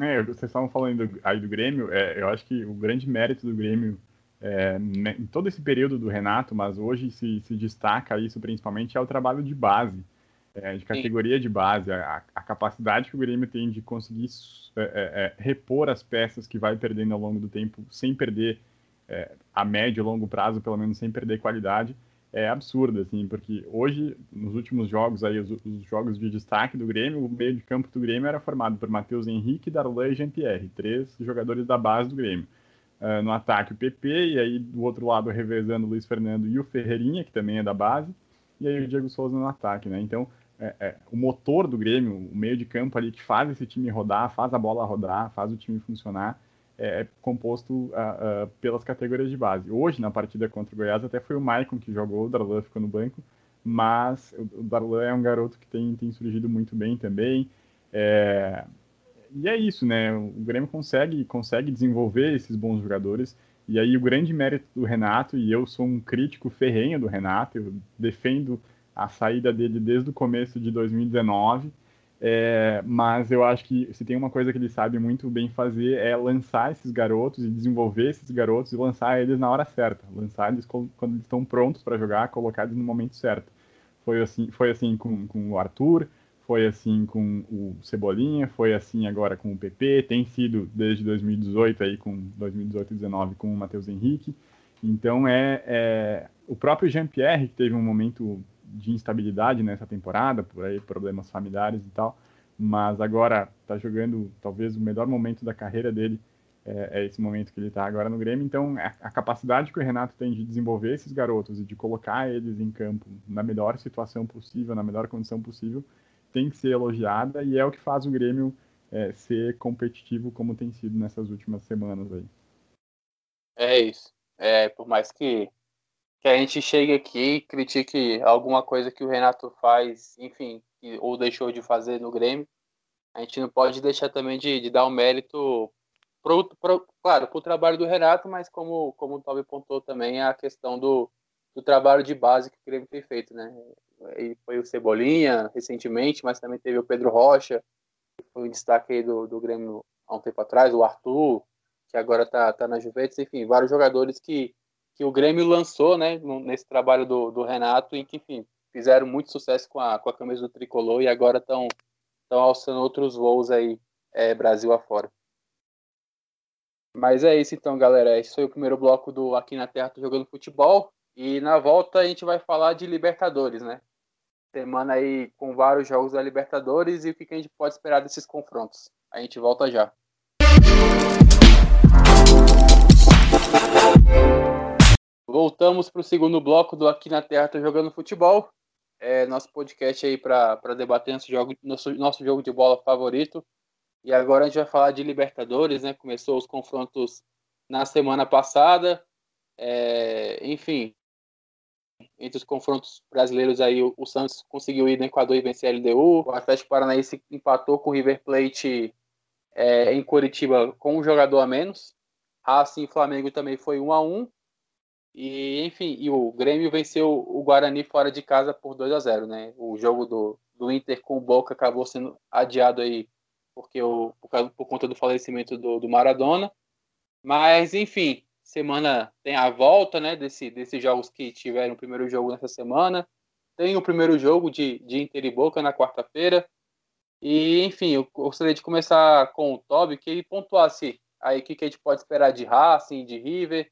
É, vocês estavam falando aí do Grêmio, é, eu acho que o grande mérito do Grêmio é, né, em todo esse período do Renato, mas hoje se, se destaca isso principalmente, é o trabalho de base, é, de categoria Sim. de base, a, a, capacidade que o Grêmio tem de conseguir é, é, é, repor as peças que vai perdendo ao longo do tempo, sem perder a médio e longo prazo, pelo menos sem perder qualidade, é absurda, assim, porque hoje, nos últimos jogos aí, os, os, jogos de destaque do Grêmio, o meio de campo do Grêmio era formado por Matheus Henrique, Darlan e Jean-Pierre, três jogadores da base do Grêmio. Uh, no ataque o PP, e aí do outro lado revezando o Luiz Fernando e o Ferreirinha, que também é da base, e aí o Diego Souza no ataque, né? Então, é, é, o motor do Grêmio, o meio de campo ali que faz esse time rodar, faz a bola rodar, faz o time funcionar, é, composto pelas categorias de base. Hoje, na partida contra o Goiás, até foi o Maicon que jogou, o Darlan ficou no banco, mas o Darlan é um garoto que tem, tem surgido muito bem também. É, e é isso, né? O Grêmio consegue, consegue desenvolver esses bons jogadores. E aí o grande mérito do Renato, e eu sou um crítico ferrenho do Renato, eu defendo a saída dele desde o começo de 2019, é, mas eu acho que se tem uma coisa que ele sabe muito bem fazer é lançar esses garotos e desenvolver esses garotos e lançar eles na hora certa, lançar eles quando eles estão prontos para jogar, colocar eles no momento certo. Foi assim, foi assim com, com o Arthur, foi assim com o Cebolinha, foi assim agora com o PP, tem sido desde 2018 aí com 2018 e 2019 com o Matheus Henrique. Então é, é o próprio Jean-Pierre que teve um momento de instabilidade nessa temporada, por aí problemas familiares e tal, mas agora está jogando talvez o melhor momento da carreira dele é, é esse momento que ele está agora no Grêmio. Então a, a capacidade que o Renato tem de desenvolver esses garotos e de colocar eles em campo na melhor situação possível, na melhor condição possível, tem que ser elogiada e é o que faz o Grêmio é, ser competitivo como tem sido nessas últimas semanas aí. É isso. É, por mais que, que a gente chegue aqui e critique alguma coisa que o Renato faz, enfim, ou deixou de fazer no Grêmio, a gente não pode deixar também de, de dar o um mérito, pro, pro, claro, para o trabalho do Renato, mas como, como o Toby pontou também, a questão do, do trabalho de base que o Grêmio tem feito, né? E foi o Cebolinha recentemente, mas também teve o Pedro Rocha, que foi um destaque aí do, do Grêmio há um tempo atrás, o Arthur, que agora está tá na Juventus, enfim, vários jogadores que, que o Grêmio lançou, né, nesse trabalho do, do Renato e que, enfim, fizeram muito sucesso com a, com a camisa do Tricolor e agora estão alçando outros voos aí, é, Brasil afora. Mas é isso então, galera. Esse foi o primeiro bloco do Aqui na Terra Tô Jogando Futebol. E na volta a gente vai falar de Libertadores, né? Semana aí com vários jogos da Libertadores e o que a gente pode esperar desses confrontos. A gente volta já. Voltamos para o segundo bloco do Aqui na Terra Tô Jogando Futebol. É nosso podcast aí para debater nosso jogo, nosso, nosso jogo de bola favorito. E agora a gente vai falar de Libertadores, né? Começou os confrontos na semana passada. É, enfim, entre os confrontos brasileiros aí, o, Santos conseguiu ir no Equador e vencer a LDU. O Atlético Paranaense empatou com o River Plate é, em Curitiba com um jogador a menos. Racing e Flamengo também foi 1 a 1 E, enfim, e o Grêmio venceu o Guarani fora de casa por 2 a 0 né? O jogo do, do Inter com o Boca acabou sendo adiado aí porque o, por, causa, por conta do falecimento do, do Maradona. Mas, enfim, semana tem a volta, né, desse, desses jogos que tiveram o primeiro jogo nessa semana. Tem o primeiro jogo de, de Inter e Boca na quarta-feira. E, enfim, eu gostaria de começar com o Toby, que ele pontuasse aí o que, que a gente pode esperar de Racing, de River,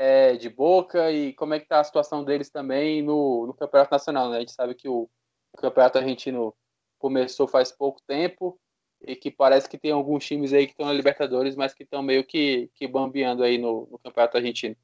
é, de Boca e como é que está a situação deles também no, no Campeonato Nacional. Né? A gente sabe que o, o Campeonato Argentino começou faz pouco tempo e que parece que tem alguns times aí que estão na Libertadores, mas que estão meio que, que bambeando aí no, no Campeonato Argentino.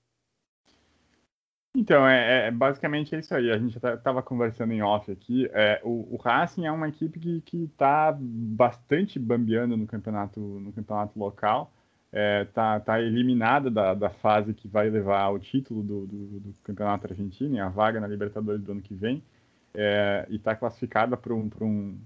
Então, é, é, basicamente é isso aí. A gente estava conversando em off aqui. É, o, o, Racing é uma equipe que está bastante bambeando no campeonato, no campeonato local. Está é, tá eliminada da, da fase que vai levar ao título do, do, do campeonato argentino, a vaga na Libertadores do ano que vem. É, e está classificada para um, um,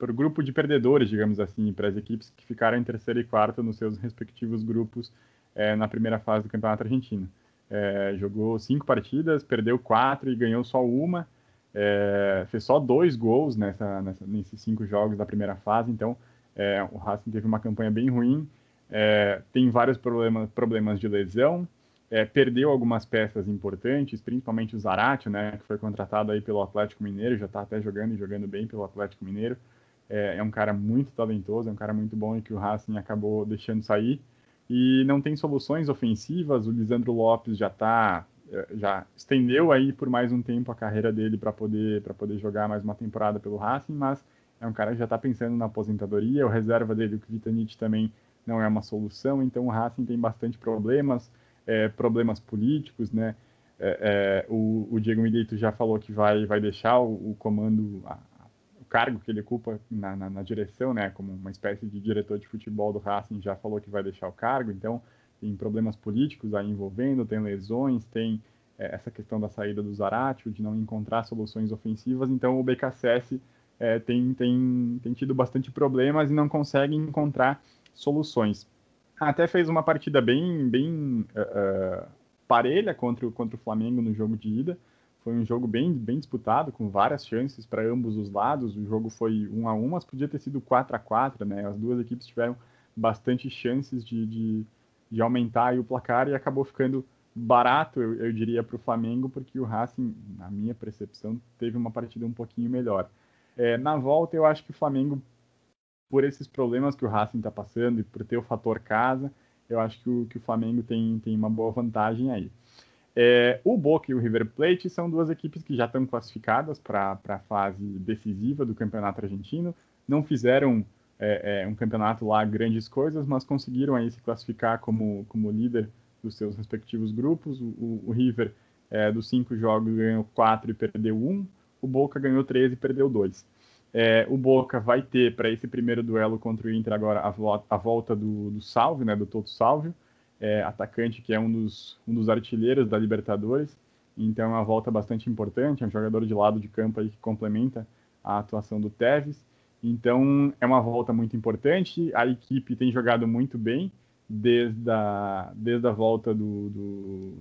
o grupo de perdedores, digamos assim, para as equipes que ficaram em terceiro e quarto nos seus respectivos grupos é, na primeira fase do campeonato argentino. É, jogou cinco partidas, perdeu quatro e ganhou só uma. É, fez só dois gols nessa, nessa, nesses cinco jogos da primeira fase, então é, o Racing teve uma campanha bem ruim. É, tem vários problemas, problemas de lesão, é, perdeu algumas peças importantes, principalmente o Zarate, né, que foi contratado aí pelo Atlético Mineiro, já está até jogando e jogando bem pelo Atlético Mineiro. É, é, um cara muito talentoso, é um cara muito bom e que o Racing acabou deixando sair e não tem soluções ofensivas. O Lisandro Lopes já tá é, já estendeu aí por mais um tempo a carreira dele para poder para poder jogar mais uma temporada pelo Racing, mas é um cara que já está pensando na aposentadoria. O reserva dele, o Kvitanit, também não é uma solução. Então o Racing tem bastante problemas, é, problemas políticos, né? É, é, o, o, Diego Milito já falou que vai vai deixar o, o comando, a, cargo que ele ocupa na, na, na, direção, né, como uma espécie de diretor de futebol do Racing, já falou que vai deixar o cargo, então tem problemas políticos aí envolvendo, tem lesões, tem é, essa questão da saída do Zaratio, de não encontrar soluções ofensivas, então o BKSS é, tem, tem, tem tido bastante problemas e não consegue encontrar soluções. Até fez uma partida bem, bem uh, parelha contra, contra o Flamengo no jogo de ida, foi um jogo bem, bem disputado, com várias chances para ambos os lados. O jogo foi 1 a 1 mas podia ter sido 4 a 4 né? As duas equipes tiveram bastante chances de, de, de aumentar o placar e acabou ficando barato, eu, eu diria, para o Flamengo, porque o Racing, na minha percepção, teve uma partida um pouquinho melhor. É, na volta, eu acho que o Flamengo, por esses problemas que o Racing está passando e por ter o fator casa, eu acho que o, que o Flamengo tem, tem uma boa vantagem aí. É, o Boca e o River Plate são duas equipes que já estão classificadas para a fase decisiva do campeonato argentino. Não fizeram é, é, um campeonato lá grandes coisas, mas conseguiram aí se classificar como, como líder dos seus respectivos grupos. O, o, o River, é, dos cinco jogos, ganhou quatro e perdeu um. O Boca ganhou três e perdeu dois. É, o Boca vai ter para esse primeiro duelo contra o Inter agora a, vo a volta do, do Salve, né, do Toto Salvio é, atacante que é um dos, um dos artilheiros da Libertadores. Então é uma volta bastante importante, é um jogador de lado de campo aí que complementa a atuação do Tevez. Então é uma volta muito importante. A equipe tem jogado muito bem desde a, desde a volta do, do,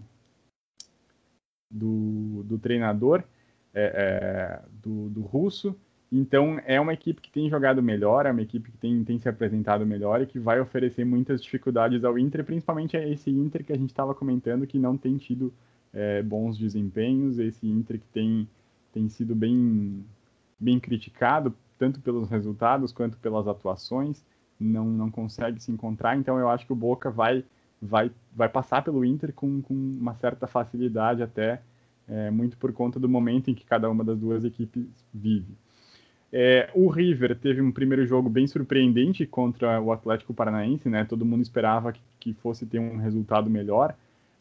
do, do treinador é, é, do, do russo. Então, é uma equipe que tem jogado melhor, é uma equipe que tem, tem se apresentado melhor e que vai oferecer muitas dificuldades ao Inter, principalmente a esse Inter que a gente estava comentando que não tem tido é, bons desempenhos, esse Inter que tem, tem sido bem, bem criticado, tanto pelos resultados quanto pelas atuações, não, não consegue se encontrar. Então, eu acho que o Boca vai, vai, vai passar pelo Inter com, com uma certa facilidade, até é, muito por conta do momento em que cada uma das duas equipes vive. É, o River teve um primeiro jogo bem surpreendente contra o Atlético Paranaense, né? Todo mundo esperava que, que fosse ter um resultado melhor,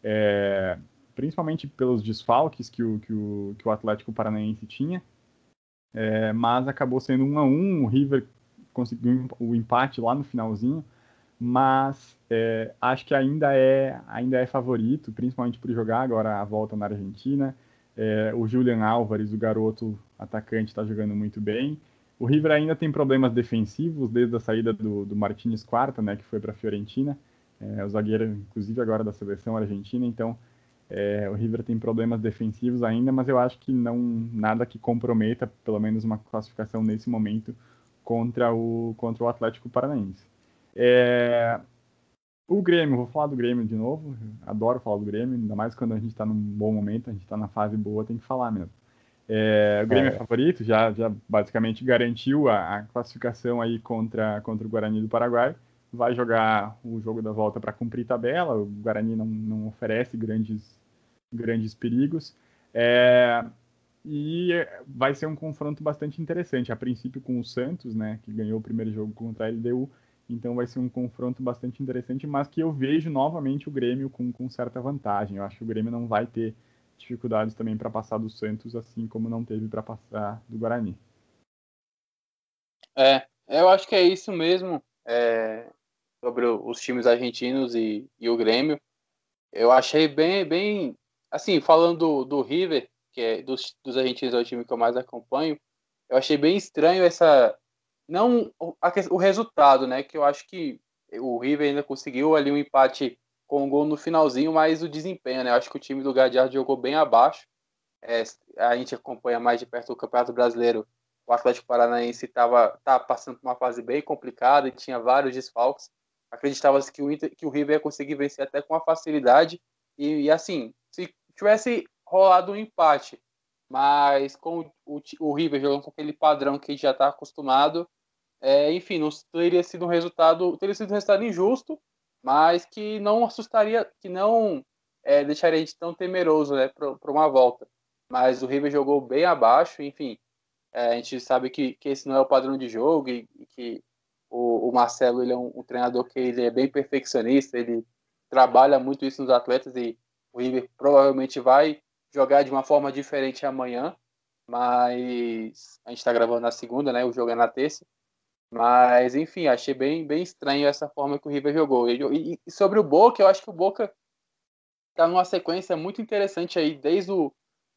é, principalmente pelos desfalques que o, que o, que o Atlético Paranaense tinha. É, mas acabou sendo um a um. O River conseguiu o empate lá no finalzinho, mas é, acho que ainda é ainda é favorito, principalmente por jogar agora a volta na Argentina. É, o Julian Álvares, o garoto atacante, está jogando muito bem. O River ainda tem problemas defensivos desde a saída do, do Martinez Quarta, né, que foi para a Fiorentina, é, o zagueiro, inclusive agora da seleção argentina. Então, é, o River tem problemas defensivos ainda, mas eu acho que não nada que comprometa, pelo menos uma classificação nesse momento contra o contra o Atlético Paranaense. É, o Grêmio, vou falar do Grêmio de novo. Adoro falar do Grêmio, ainda mais quando a gente está num bom momento, a gente está na fase boa, tem que falar mesmo. É, o Grêmio é. é, favorito, já, já basicamente garantiu a, a, classificação aí contra, contra o Guarani do Paraguai. Vai jogar o jogo da volta para cumprir tabela. O Guarani não, não oferece grandes, grandes perigos. É, e vai ser um confronto bastante interessante. A princípio com o Santos, né, que ganhou o primeiro jogo contra a LDU então vai ser um confronto bastante interessante, mas que eu vejo novamente o Grêmio com, com certa vantagem. Eu acho que o Grêmio não vai ter dificuldades também para passar do Santos, assim como não teve para passar do Guarani. É, eu acho que é isso mesmo é, sobre os times argentinos e, e, o Grêmio. Eu achei bem, bem, assim, falando do, do River, que é dos, dos argentinos é o time que eu mais acompanho, eu achei bem estranho essa, não o, o resultado, né? Que eu acho que o River ainda conseguiu ali um empate com um gol no finalzinho, mas o desempenho, né? Eu acho que o time do Gadiardo jogou bem abaixo. É, a gente acompanha mais de perto o Campeonato Brasileiro. O Atlético Paranaense estava tá passando por uma fase bem complicada e tinha vários desfalques. Acreditava-se que o, que o River ia conseguir vencer até com uma facilidade. E, e, assim, se tivesse rolado um empate, mas com o, o River jogando com aquele padrão que a já está acostumado, é, enfim, não teria sido um resultado, teria sido um resultado injusto, mas que não assustaria, que não é, deixaria a gente tão temeroso né, para uma volta. Mas o River jogou bem abaixo, enfim. É, a gente sabe que, que esse não é o padrão de jogo e, e que o, o, Marcelo ele é um, um, treinador que ele é bem perfeccionista, ele trabalha muito isso nos atletas e o River provavelmente vai jogar de uma forma diferente amanhã, mas a gente está gravando na segunda, né? O jogo é na terça. Mas, enfim, achei bem, bem estranho essa forma que o River jogou. E, e sobre o Boca, eu acho que o Boca está numa sequência muito interessante aí, desde o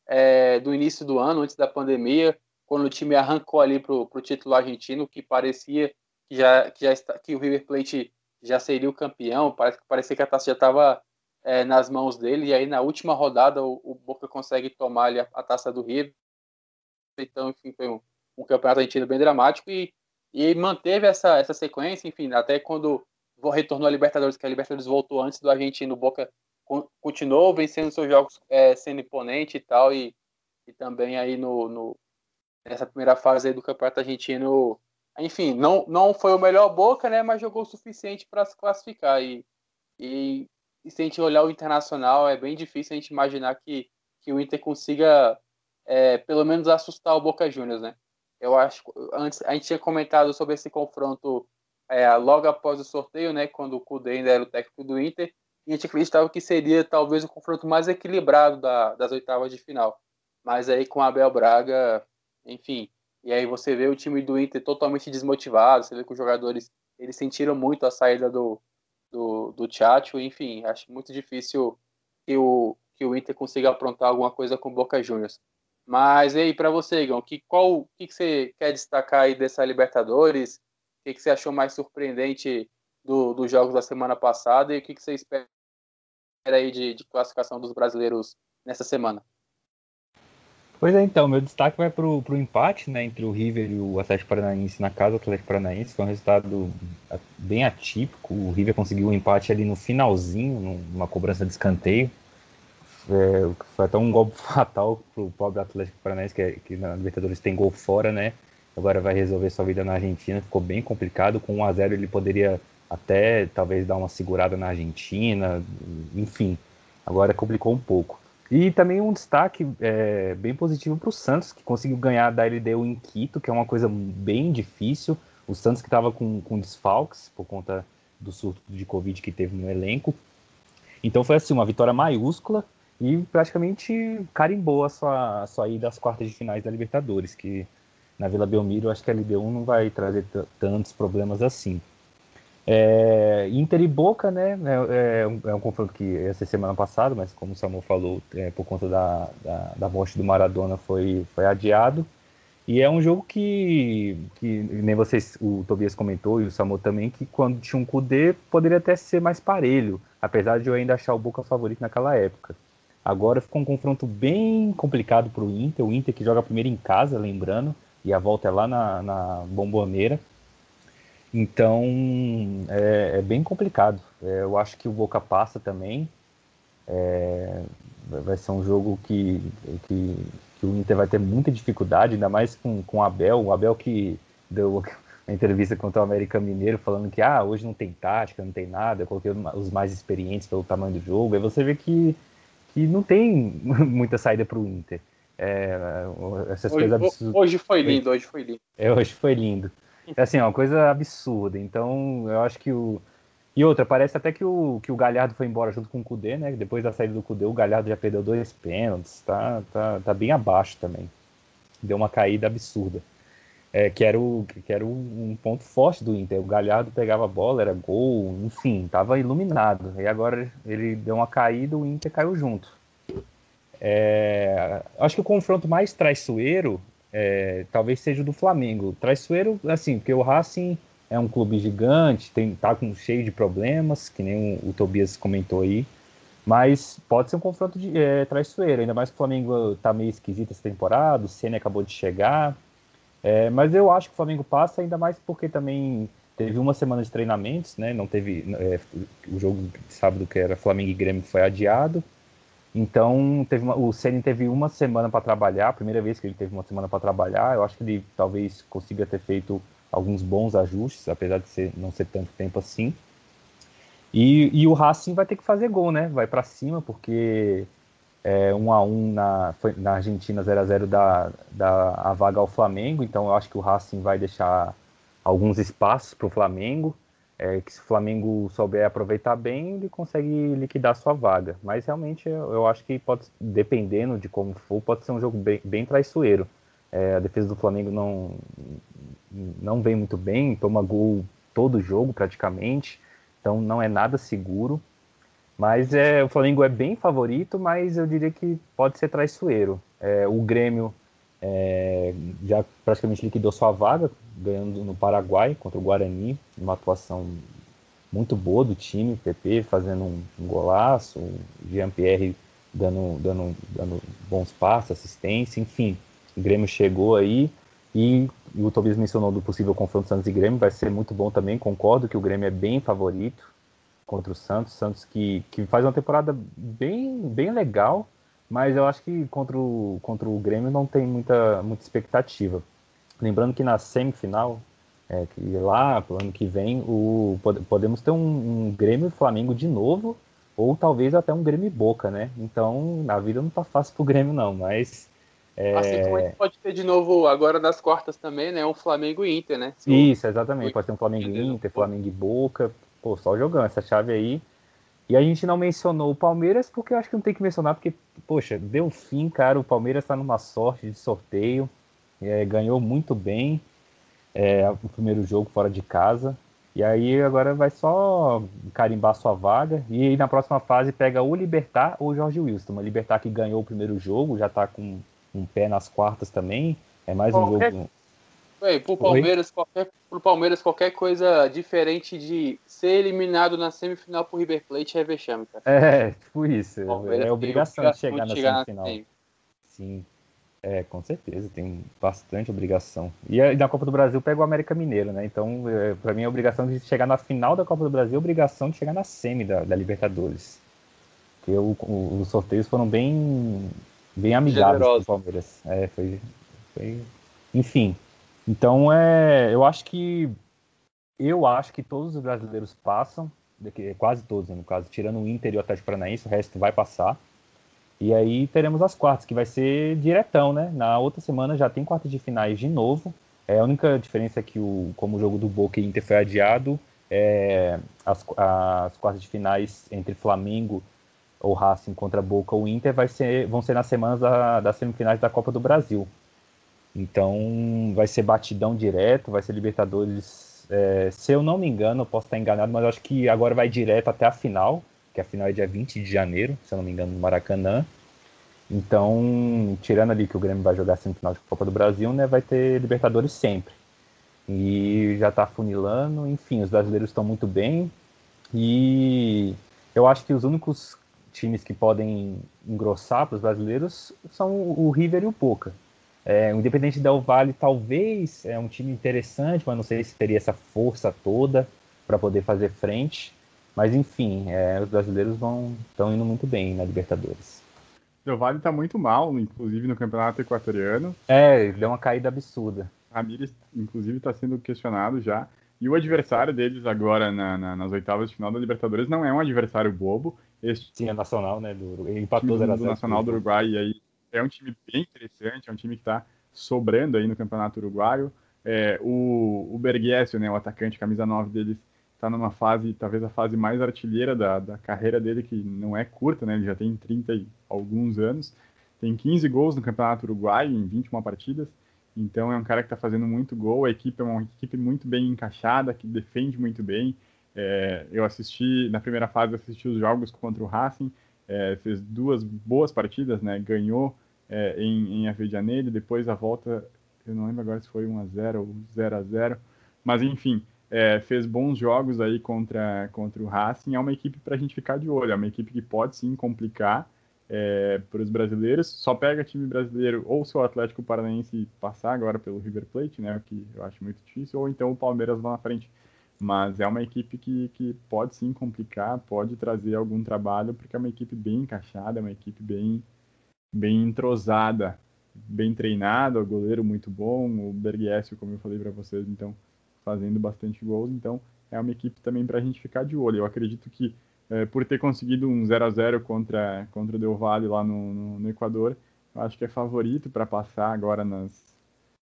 é, do início do ano, antes da pandemia, quando o time arrancou ali para o título argentino, que parecia que, já, que, já está, que o River Plate já seria o campeão, parece parecia que a taça já estava é, nas mãos dele, e aí na última rodada o, o Boca consegue tomar ali a, a, taça do River. Então, enfim, foi um, um campeonato argentino bem dramático e e manteve essa, essa sequência, enfim, até quando retornou a Libertadores, que a Libertadores voltou antes do Argentino, o Boca continuou vencendo seus jogos é, sendo imponente e tal, e, e também aí no, no nessa primeira fase do Campeonato Argentino, enfim, não, não foi o melhor Boca, né, mas jogou o suficiente para se classificar, e, e, e, se a gente olhar o Internacional, é bem difícil a gente imaginar que, que o Inter consiga é, pelo menos assustar o Boca Juniors, né, eu acho antes a gente tinha comentado sobre esse confronto é, logo após o sorteio, né, quando o Cudê ainda era o técnico do Inter, e a gente acreditava que seria talvez o confronto mais equilibrado da, das oitavas de final. Mas aí com Abel Braga, enfim, e aí você vê o time do Inter totalmente desmotivado, você vê que os jogadores eles sentiram muito a saída do do, do Tchatcho, enfim, acho muito difícil que o, que o Inter consiga aprontar alguma coisa com o Boca Juniors. Mas e aí, para você, Igor, que, qual que, que você quer destacar aí dessa Libertadores? O que, que você achou mais surpreendente do, dos jogos da semana passada e o que, que você espera aí de, de classificação dos brasileiros nessa semana? Pois é, então, meu destaque vai para o empate né, entre o River e o Atlético Paranaense na casa do Atlético Paranaense. Foi um resultado bem atípico. O River conseguiu um empate ali no finalzinho, numa cobrança de escanteio é, foi até um golpe fatal pro pobre Atlético Paranaense, que, é, que na Libertadores tem gol fora, né? Agora vai resolver sua vida na Argentina, ficou bem complicado. Com 1 a 0 ele poderia até talvez dar uma segurada na Argentina, enfim. Agora complicou um pouco. E também um destaque é, bem positivo para o Santos, que conseguiu ganhar da LDU em Quito, que é uma coisa bem difícil. O Santos que estava com, com desfalques por conta do surto de Covid que teve no elenco. Então foi assim, uma vitória maiúscula e praticamente carimbou a sua, a sua ida às quartas de finais da Libertadores, que na Vila Belmiro acho que a LDU não vai trazer tantos problemas assim. É, Inter e Boca, né? É, é, um, é, um, confronto que ia ser semana passada, mas como o Samuel falou, é, por conta da, da, da, morte do Maradona foi, foi adiado. E é um jogo que, que nem vocês, o Tobias comentou e o Samuel também, que quando tinha um Kudê poderia até ser mais parelho, apesar de eu ainda achar o Boca favorito naquela época. Agora ficou um confronto bem complicado para o Inter. O Inter que joga primeiro em casa, lembrando, e a volta é lá na, na Bomboneira. Então é, é bem complicado. É, eu acho que o Boca passa também. É, vai ser um jogo que, que, que, o Inter vai ter muita dificuldade, ainda mais com, com o Abel. O Abel que deu uma entrevista contra o América Mineiro falando que ah, hoje não tem tática, não tem nada, eu coloquei os mais experientes pelo tamanho do jogo. Aí você vê que que não tem muita saída para o Inter. É, essas hoje, coisas absurdas. Hoje foi lindo, hoje foi lindo. É, hoje foi lindo. É assim, é uma coisa absurda. Então, eu acho que o, E outra, parece até que o, que o Galhardo foi embora junto com o Cudê, né? Depois da saída do Cudê, o Galhardo já perdeu dois pênaltis, tá, tá, tá bem abaixo também. Deu uma caída absurda. É, que era, o, que era um ponto forte do Inter. O Galhardo pegava a bola, era gol, enfim, estava iluminado. E agora ele deu uma caída, o Inter caiu junto. É, acho que o confronto mais traiçoeiro é, talvez seja o do Flamengo. Traiçoeiro, assim, porque o Racing é um clube gigante, tem, tá com, cheio de problemas, que nem o, o Tobias comentou aí. Mas pode ser um confronto de, é, traiçoeiro, ainda mais que o Flamengo tá meio esquisito essa temporada, o Senna acabou de chegar. É, mas eu acho que o Flamengo passa, ainda mais porque também teve uma semana de treinamentos, né? Não teve. É, o jogo de sábado que era Flamengo e Grêmio foi adiado. Então, teve uma, o Ceni teve uma semana para trabalhar, a primeira vez que ele teve uma semana para trabalhar. Eu acho que ele talvez consiga ter feito alguns bons ajustes, apesar de ser, não ser tanto tempo assim. E, e o Racing vai ter que fazer gol, né? Vai para cima, porque é, 1 a 1 na, na Argentina 0 a 0 da, da a vaga ao Flamengo, então eu acho que o Racing vai deixar alguns espaços para o Flamengo é, que se o Flamengo souber aproveitar bem, ele consegue liquidar sua vaga. Mas realmente eu, eu acho que pode, dependendo de como for, pode ser um jogo bem, bem traiçoeiro. É, a defesa do Flamengo não, não vem muito bem, toma gol todo jogo praticamente, então não é nada seguro. Mas é, o Flamengo é bem favorito, mas eu diria que pode ser traiçoeiro. É, o Grêmio é, já praticamente liquidou sua vaga, ganhando no Paraguai contra o Guarani, uma atuação muito boa do time, PP fazendo um, um golaço, o Jean-Pierre dando, dando, dando bons passos, assistência, enfim, o Grêmio chegou aí e, e o Tobias mencionou do possível confronto Santos e Grêmio, vai ser muito bom também, concordo que o Grêmio é bem favorito contra o Santos, Santos que, que faz uma temporada bem, bem legal, mas eu acho que contra o, contra o Grêmio não tem muita, muita expectativa. Lembrando que na semifinal, é, que lá pro ano que vem, o, podemos ter um, um Grêmio Flamengo de novo, ou talvez até um Grêmio Boca, né? Então, a vida não tá fácil pro Grêmio, não, mas. É... Assim como a gente pode ter de novo agora nas quartas também, né? Um Flamengo e Inter, né? Se Isso, exatamente. Pode ter um Flamengo e Inter, Flamengo e Boca. Pô, só jogando essa chave aí. E a gente não mencionou o Palmeiras porque eu acho que não tem que mencionar, porque, poxa, deu fim, cara. O Palmeiras está numa sorte de sorteio, é, ganhou muito bem é, o primeiro jogo fora de casa. E aí agora vai só carimbar sua vaga. E aí na próxima fase pega o Libertar ou o Jorge Wilson. O Libertar que ganhou o primeiro jogo, já está com um pé nas quartas também. É mais um jogo. Oi, pro Palmeiras, qualquer, pro Palmeiras, qualquer coisa diferente de ser eliminado na semifinal pro River Plate é vexame, cara. É, tipo isso. É obrigação de chegar, de chegar na semifinal. Na Sim. É, com certeza, tem bastante obrigação. E na Copa do Brasil pega o América Mineiro, né? Então, é, para mim, a obrigação de chegar na final da Copa do Brasil é obrigação de chegar na semi da, da Libertadores. Porque o, o, os sorteios foram bem, bem amigáveis para o Palmeiras. É, foi, foi... Enfim, então, é, eu acho que eu acho que todos os brasileiros passam, quase todos, né, no caso, tirando o Inter e o Atlético Paranaense, o resto vai passar. E aí teremos as quartas, que vai ser diretão, né? Na outra semana já tem quartas de finais de novo. É, a única diferença é que, o, como o jogo do Boca e Inter foi adiado, é, as, as quartas de finais entre Flamengo ou Racing contra Boca ou Inter vai ser, vão ser nas semanas da, das semifinais da Copa do Brasil. Então vai ser batidão direto, vai ser Libertadores. É, se eu não me engano, eu posso estar enganado, mas acho que agora vai direto até a final, que a final é dia 20 de janeiro, se eu não me engano, no Maracanã. Então, tirando ali que o Grêmio vai jogar semifinal de Copa do Brasil, né, vai ter Libertadores sempre. E já está funilando, enfim, os brasileiros estão muito bem. E eu acho que os únicos times que podem engrossar para os brasileiros são o River e o Boca. É, o Independente Del Vale talvez é um time interessante, mas não sei se teria essa força toda para poder fazer frente. Mas enfim, é, os brasileiros vão estão indo muito bem na Libertadores. Del Valle está muito mal, inclusive no campeonato equatoriano. É, deu uma caída absurda. Ramires, inclusive, está sendo questionado já. E o adversário deles agora na, na, nas oitavas de final da Libertadores não é um adversário bobo. Este Sim, é nacional, né? Do, empatou 0 do Nacional do Uruguai e aí é um time bem interessante, é um time que está sobrando aí no Campeonato Uruguaio. É, o, o né, o atacante, camisa 9 deles, tá numa fase, talvez a fase mais artilheira da, da carreira dele, que não é curta, né? Ele já tem 30 e alguns anos. Tem 15 gols no Campeonato Uruguai em 21 partidas. Então é um cara que está fazendo muito gol. A equipe é uma equipe muito bem encaixada, que defende muito bem. É, eu assisti, na primeira fase, assisti os jogos contra o Racing. É, fez duas boas partidas, né? Ganhou é, em, em Avejaneiro, depois a volta, eu não lembro agora se foi 1x0 ou 0x0. Mas enfim, é, fez bons jogos aí contra, contra o Racing. É uma equipe para a gente ficar de olho. É uma equipe que pode sim complicar é, para os brasileiros. Só pega time brasileiro ou se o Atlético Paranaense passar agora pelo River Plate, né? O que eu acho muito difícil, ou então o Palmeiras lá na frente. Mas é uma equipe que, que pode sim complicar, pode trazer algum trabalho, porque é uma equipe bem encaixada, é uma equipe bem, bem entrosada, bem treinada, o goleiro muito bom, o Bergiesio, como eu falei para vocês, então fazendo bastante gols, então é uma equipe também para a gente ficar de olho. Eu acredito que é, por ter conseguido um 0 a 0 contra, contra o Del Valle lá no, no, no Equador, eu acho que é favorito para passar agora nas,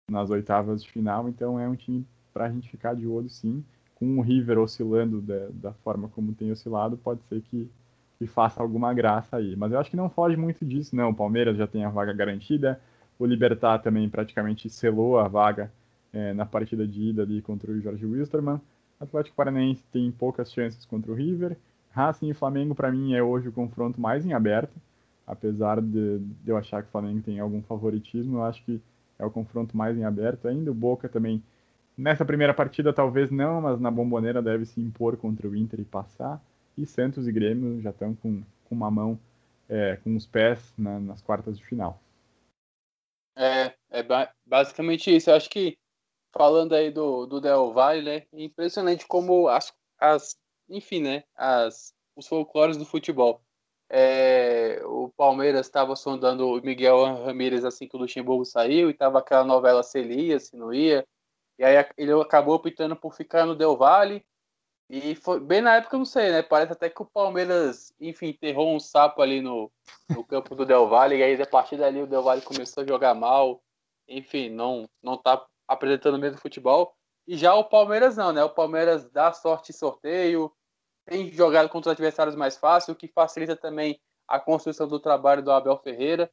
nas oitavas de final, então é um time para a gente ficar de olho sim. Com o River oscilando da, da forma como tem oscilado, pode ser que, que faça alguma graça aí. Mas eu acho que não foge muito disso, não. O Palmeiras já tem a vaga garantida, o Libertar também praticamente selou a vaga é, na partida de ida ali contra o Jorge Wilstermann. Atlético Paranaense tem poucas chances contra o River. Racing e Flamengo, para mim, é hoje o confronto mais em aberto. Apesar de, de, eu achar que o Flamengo tem algum favoritismo, eu acho que é o confronto mais em aberto. Ainda o Boca também, nessa primeira partida, talvez não, mas na bomboneira deve se impor contra o Inter e passar. E Santos e Grêmio já estão com, com uma mão, é, com os pés na, nas quartas de final. É, é basicamente isso. Eu acho que falando aí do, do Del Valle, né? Impressionante como as, as enfim, né? As, os folclores do futebol. É, o Palmeiras estava sondando o Miguel Ramírez assim que o Luxemburgo saiu e estava aquela novela se ele ia, se não ia. E aí ele acabou optando por ficar no Del Valle. E foi bem na época, não sei, né? Parece até que o Palmeiras, enfim, enterrou um sapo ali no, no campo do Del Valle. E aí, a partir dali, o Del Valle começou a jogar mal. Enfim, não, não tá apresentando mesmo futebol. E já o Palmeiras não, né? O Palmeiras dá sorte em sorteio, tem jogado contra os adversários mais fácil, o que facilita também a construção do trabalho do Abel Ferreira.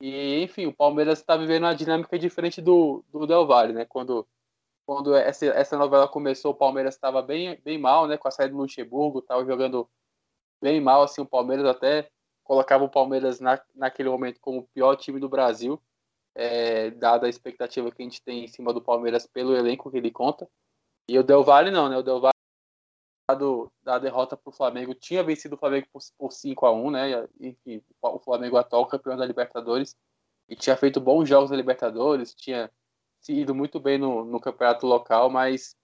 E, enfim, o Palmeiras está vivendo uma dinâmica diferente do, do Del Valle, né? Quando, quando essa, essa novela começou, o Palmeiras estava bem, bem mal, né? Com a saída do Luxemburgo, estava jogando bem mal, assim, o Palmeiras até colocava o Palmeiras na, naquele momento como o pior time do Brasil é, dada a expectativa que a gente tem em cima do Palmeiras pelo elenco que ele conta. E o Del Valle não, né? O Del Valle do, da derrota para o Flamengo tinha vencido o Flamengo por, por 5 a 1 né? Enfim, o Flamengo atual campeão da Libertadores e tinha feito bons jogos na Libertadores, tinha ido muito bem no, no campeonato local, mas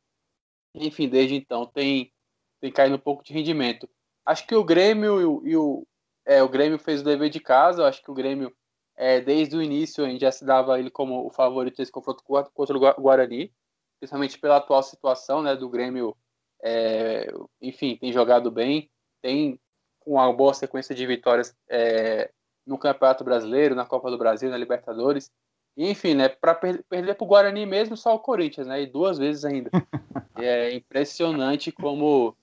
enfim, desde então tem, tem caído um pouco de rendimento. Acho que o Grêmio e o, e o, é, o Grêmio fez o dever de casa, acho que o Grêmio é, desde o início a gente já se dava ele como o favorito desse confronto contra o Guarani, principalmente pela atual situação né, do Grêmio. É, enfim, tem jogado bem, tem uma boa sequência de vitórias é, no Campeonato Brasileiro, na Copa do Brasil, na Libertadores. E, enfim, né, para per perder para o Guarani mesmo, só o Corinthians, né, e duas vezes ainda. é impressionante como,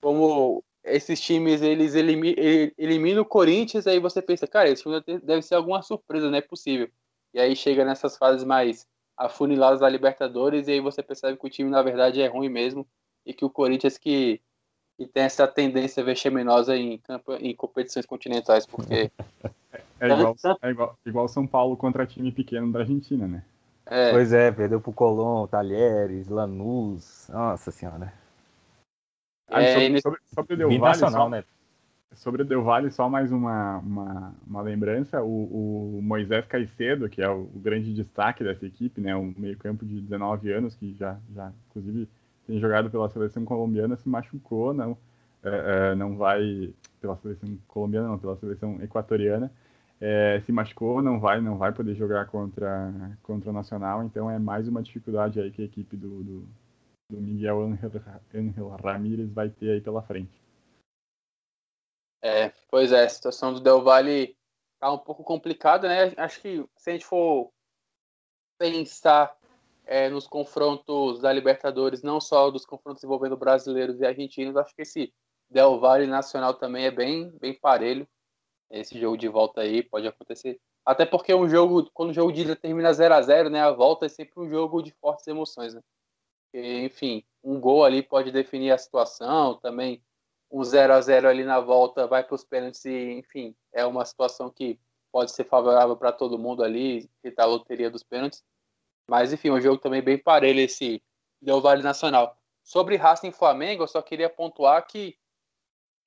como esses times eles eliminam o Corinthians, aí você pensa, cara, esse time deve ser alguma surpresa, não é possível. E aí chega nessas fases mais afuniladas da Libertadores, e aí você percebe que o time na verdade é ruim mesmo, e que o Corinthians que, que tem essa tendência vexaminosa em, em competições continentais, porque. É igual, é igual, igual São Paulo contra time pequeno da Argentina, né? É. Pois é, perdeu pro Colón, Talheres, Lanús, nossa senhora. Ah, é, sobre, sobre, sobre, o Del Valle, só, né? sobre o Del Valle, só mais uma, uma, uma lembrança, o, o, Moisés Caicedo, que é o, o, grande destaque dessa equipe, né, um meio campo de 19 anos, que já, já inclusive tem jogado pela seleção colombiana, se machucou, não, é, é, não vai, pela seleção colombiana não, pela seleção equatoriana, é, se machucou, não vai, não vai poder jogar contra, contra o Nacional, então é mais uma dificuldade aí que a equipe do, do do Miguel Angel Ramírez vai ter aí pela frente. É, pois é, a situação do Del Valle tá um pouco complicada, né? Acho que se a gente for pensar é, nos confrontos da Libertadores, não só dos confrontos envolvendo brasileiros e argentinos, acho que esse Del Valle Nacional também é bem, bem parelho. Esse jogo de volta aí pode acontecer. Até porque um jogo, quando o jogo de ida termina 0 a 0 né, a volta é sempre um jogo de fortes emoções, né? E, enfim, um gol ali pode definir a situação, também um 0 a 0 ali na volta vai para os pênaltis e, enfim, é uma situação que pode ser favorável para todo mundo ali, que tá a loteria dos pênaltis. Mas, enfim, um jogo também bem parelho esse Del Vale Nacional. Sobre Racing Flamengo, eu só queria pontuar que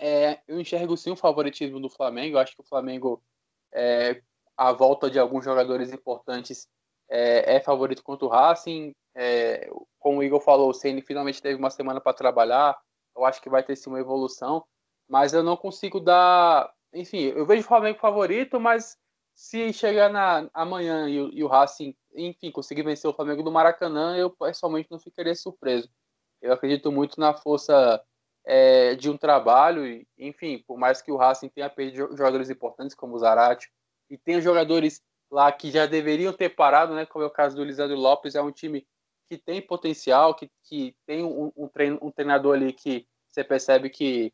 é, eu enxergo sim o favoritismo do Flamengo. Eu acho que o Flamengo, é, a volta de alguns jogadores importantes, é, é favorito contra o Racing. É, como o Igor falou, o Ceni finalmente teve uma semana para trabalhar. Eu acho que vai ter sim uma evolução. Mas eu não consigo dar. Enfim, eu vejo o Flamengo favorito, mas se chegar na, amanhã e, e, o Racing, enfim, conseguir vencer o Flamengo do Maracanã, eu pessoalmente não ficaria surpreso. Eu acredito muito na força é, de um trabalho, e, enfim, por mais que o Racing tenha perdido jogadores importantes como o Zarate, e tenha jogadores lá que já deveriam ter parado, né, como é o caso do Lisandro Lopes, é um time que tem potencial, que, que tem um, um, treino, um treinador ali que você percebe que,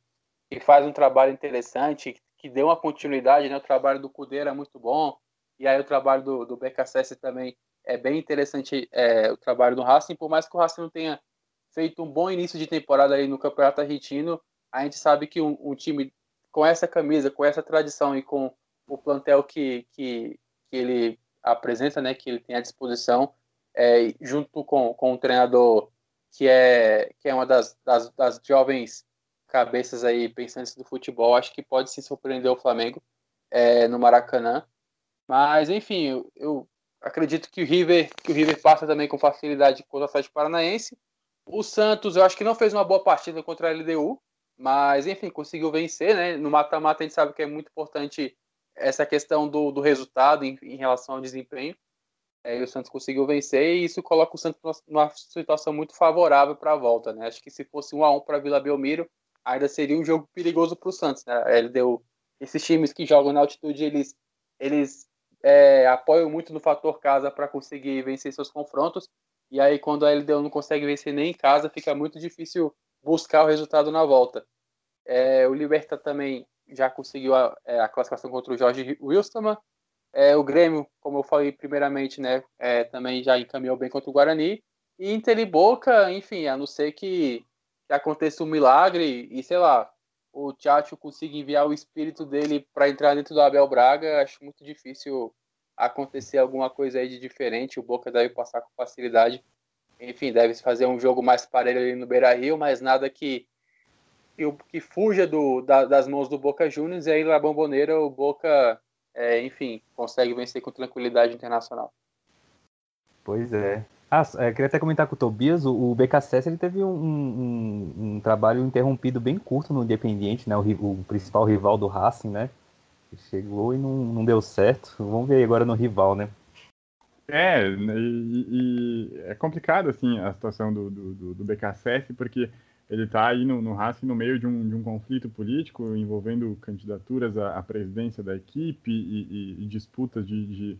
que faz um trabalho interessante, que deu uma continuidade, né? O trabalho do Cudê era muito bom, e aí o trabalho do, do BKSS também é bem interessante, é, o trabalho do Racing, por mais que o Racing não tenha feito um bom início de temporada aí no Campeonato Argentino, a gente sabe que um, um time com essa camisa, com essa tradição e com o plantel que, que, que ele apresenta, né, que ele tem à disposição, é, junto com, com um treinador que é, que é uma das, das, das jovens cabeças aí pensantes do futebol, acho que pode se surpreender o Flamengo é, no Maracanã. Mas, enfim, eu, eu, acredito que o River que o River passa também com facilidade contra o Atlético Paranaense. O Santos, eu acho que não fez uma boa partida contra a LDU, mas, enfim, conseguiu vencer, né? No mata-mata a gente sabe que é muito importante essa questão do, do resultado em, em, relação ao desempenho. É, e o Santos conseguiu vencer e isso coloca o Santos numa situação muito favorável para a volta, né? Acho que se fosse um a um para Vila Belmiro, ainda seria um jogo perigoso para o Santos, né? Deu esses times que jogam na altitude, eles eles é, apoiam muito no fator casa para conseguir vencer seus confrontos. E aí quando a LDU não consegue vencer nem em casa, fica muito difícil buscar o resultado na volta. É, o Liberta também já conseguiu a, é, a, classificação contra o Jorge Wilstermann. É, o Grêmio, como eu falei primeiramente, né, é, também já encaminhou bem contra o Guarani. E Inter e Boca, enfim, a não ser que que aconteça um milagre e, sei lá, o Tchatcho consiga enviar o espírito dele para entrar dentro do Abel Braga, acho muito difícil acontecer alguma coisa aí de diferente. O Boca deve passar com facilidade. Enfim, deve fazer um jogo mais parelho ali no Beira Rio, mas nada que, que, que fuja do, da, das mãos do Boca Juniors. E aí na Bomboneira o Boca, é, enfim, consegue vencer com tranquilidade internacional. Pois é. Ah, é, queria até comentar com o Tobias, o, o BKSS ele teve um, um, um, trabalho interrompido bem curto no Independiente, né? O, o, principal rival do Racing, né? Chegou e não, não deu certo. Vamos ver agora no rival, né? É, e, e é complicado assim a situação do, do, do BKSS, porque ele está aí no, no Racing no meio de um, de um conflito político envolvendo candidaturas à, à presidência da equipe e, e, e disputas de, de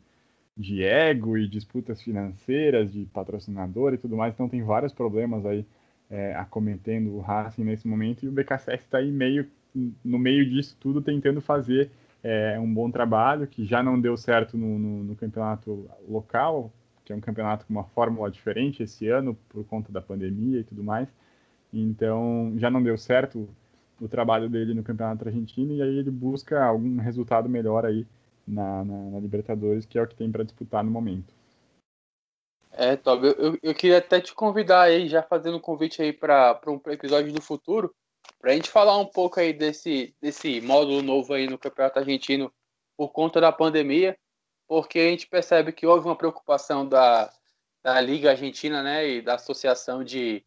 de ego e disputas financeiras, de patrocinador e tudo mais, então tem vários problemas aí é, acometendo o Racing nesse momento e o BKSS está aí meio no meio disso tudo tentando fazer é, um bom trabalho que já não deu certo no, no, no, campeonato local, que é um campeonato com uma fórmula diferente esse ano por conta da pandemia e tudo mais, então já não deu certo o trabalho dele no campeonato argentino e aí ele busca algum resultado melhor aí na, na, na Libertadores, que é o que tem para disputar no momento. É, Tobi, eu, eu queria até te convidar aí, já fazendo um convite aí para um episódio do futuro, para a gente falar um pouco aí desse, desse módulo novo aí no Campeonato Argentino por conta da pandemia, porque a gente percebe que houve uma preocupação da, da Liga Argentina né, e da associação de,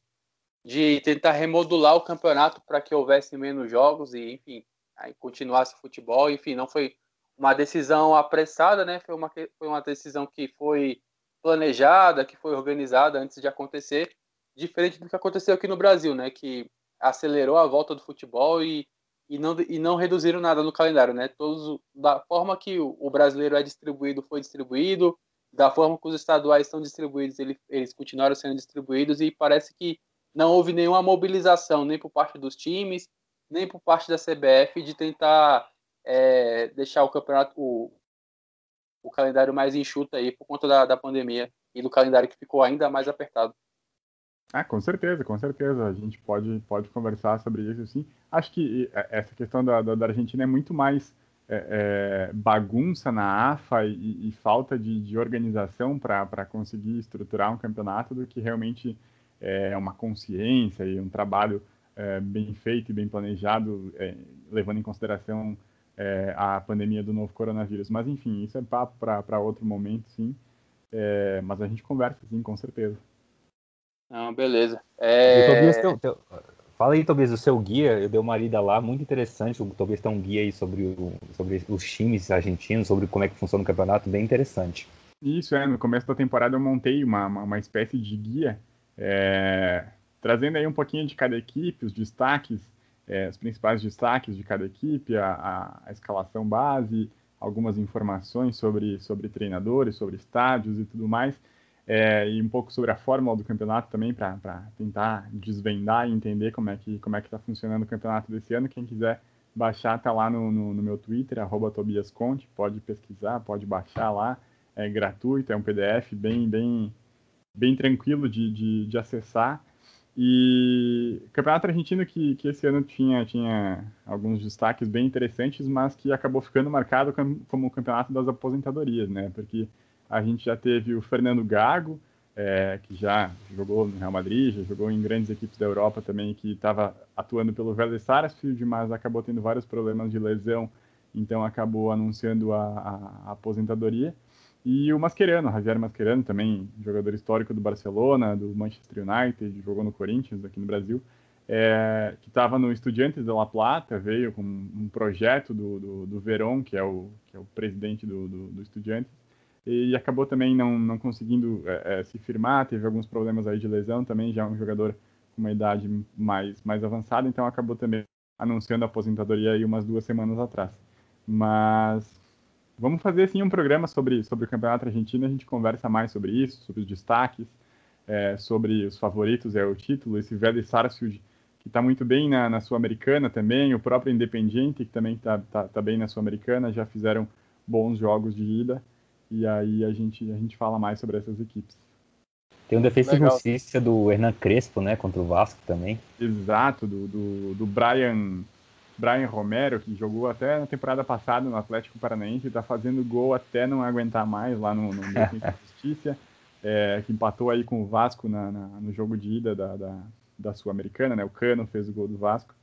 de tentar remodular o campeonato para que houvesse menos jogos e, enfim, aí continuasse o futebol. Enfim, não foi uma decisão apressada, né? Foi uma, foi uma decisão que foi planejada, que foi organizada antes de acontecer, diferente do que aconteceu aqui no Brasil, né? Que acelerou a volta do futebol e, e, não, e não reduziram nada no calendário, né? Todos, da forma que o, o brasileiro é distribuído, foi distribuído, da forma que os estaduais estão distribuídos, eles, eles continuaram sendo distribuídos e parece que não houve nenhuma mobilização, nem por parte dos times, nem por parte da CBF, de tentar é, deixar o campeonato, o, o calendário mais enxuto aí por conta da, da pandemia e do calendário que ficou ainda mais apertado. Ah, com certeza, com certeza. A gente pode, pode conversar sobre isso, sim. Acho que essa questão da, da, da Argentina é muito mais é, é, bagunça na AFA e, e falta de, de organização para conseguir estruturar um campeonato do que realmente é uma consciência e um trabalho é, bem feito e bem planejado, é, levando em consideração é, a pandemia do novo coronavírus. Mas, enfim, isso é papo para outro momento, sim. É, mas a gente conversa, sim, com certeza. Não, beleza. É... Tobias, teu, teu, fala aí, Tobias, o seu guia. Eu dei uma lida lá, muito interessante. O Tobias tem um guia aí sobre, o, sobre os times argentinos, sobre como é que funciona o campeonato, bem interessante. Isso, é. No começo da temporada eu montei uma, uma, uma espécie de guia, é, trazendo aí um pouquinho de cada equipe, os destaques, é, os principais destaques de cada equipe, a, a, a escalação base, algumas informações sobre, sobre treinadores, sobre estádios e tudo mais é, e um pouco sobre a fórmula do campeonato também, para tentar desvendar e entender como é que como é que está funcionando o campeonato desse ano. Quem quiser baixar, tá lá no, no, no meu Twitter, arroba Tobias Conte, pode pesquisar, pode baixar lá, é gratuito, é um PDF bem, bem, bem tranquilo de, de, de acessar. E campeonato argentino que, que esse ano tinha, tinha alguns destaques bem interessantes, mas que acabou ficando marcado como o campeonato das aposentadorias, né? Porque a gente já teve o Fernando Gago, é, que já jogou no Real Madrid, já jogou em grandes equipes da Europa também, que estava atuando pelo Vélez Sarsfield, mas acabou tendo vários problemas de lesão, então acabou anunciando a, a, a aposentadoria. E o Mascherano, Javier Mascherano, também jogador histórico do Barcelona, do Manchester United, jogou no Corinthians aqui no Brasil, é, que estava no Estudiantes de La Plata, veio com um projeto do, do, do Verón, que é o, que é o presidente do, do, do Estudiantes, e acabou também não, não conseguindo é, é, se firmar, teve alguns problemas aí de lesão também, já é um jogador com uma idade mais, mais avançada, então acabou também anunciando a aposentadoria aí umas duas semanas atrás. Mas vamos fazer sim um programa sobre, sobre o Campeonato Argentino, a gente conversa mais sobre isso, sobre os destaques, é, sobre os favoritos, é o título, esse velho Sarsfield, que está muito bem na, na Sul-Americana também, o próprio Independiente, que também está tá, tá bem na Sul-Americana, já fizeram bons jogos de ida. E aí a gente, a gente fala mais sobre essas equipes. Tem um defesa e justiça do Hernan Crespo, né, contra o Vasco também. Exato, do, do, do Brian, Brian Romero, que jogou até na temporada passada no Atlético Paranaense, está fazendo gol até não aguentar mais lá no, no Defesa e Justiça, é, que empatou aí com o Vasco na, na no jogo de ida da, da, da Sul-Americana, né? O Cano fez o gol do Vasco.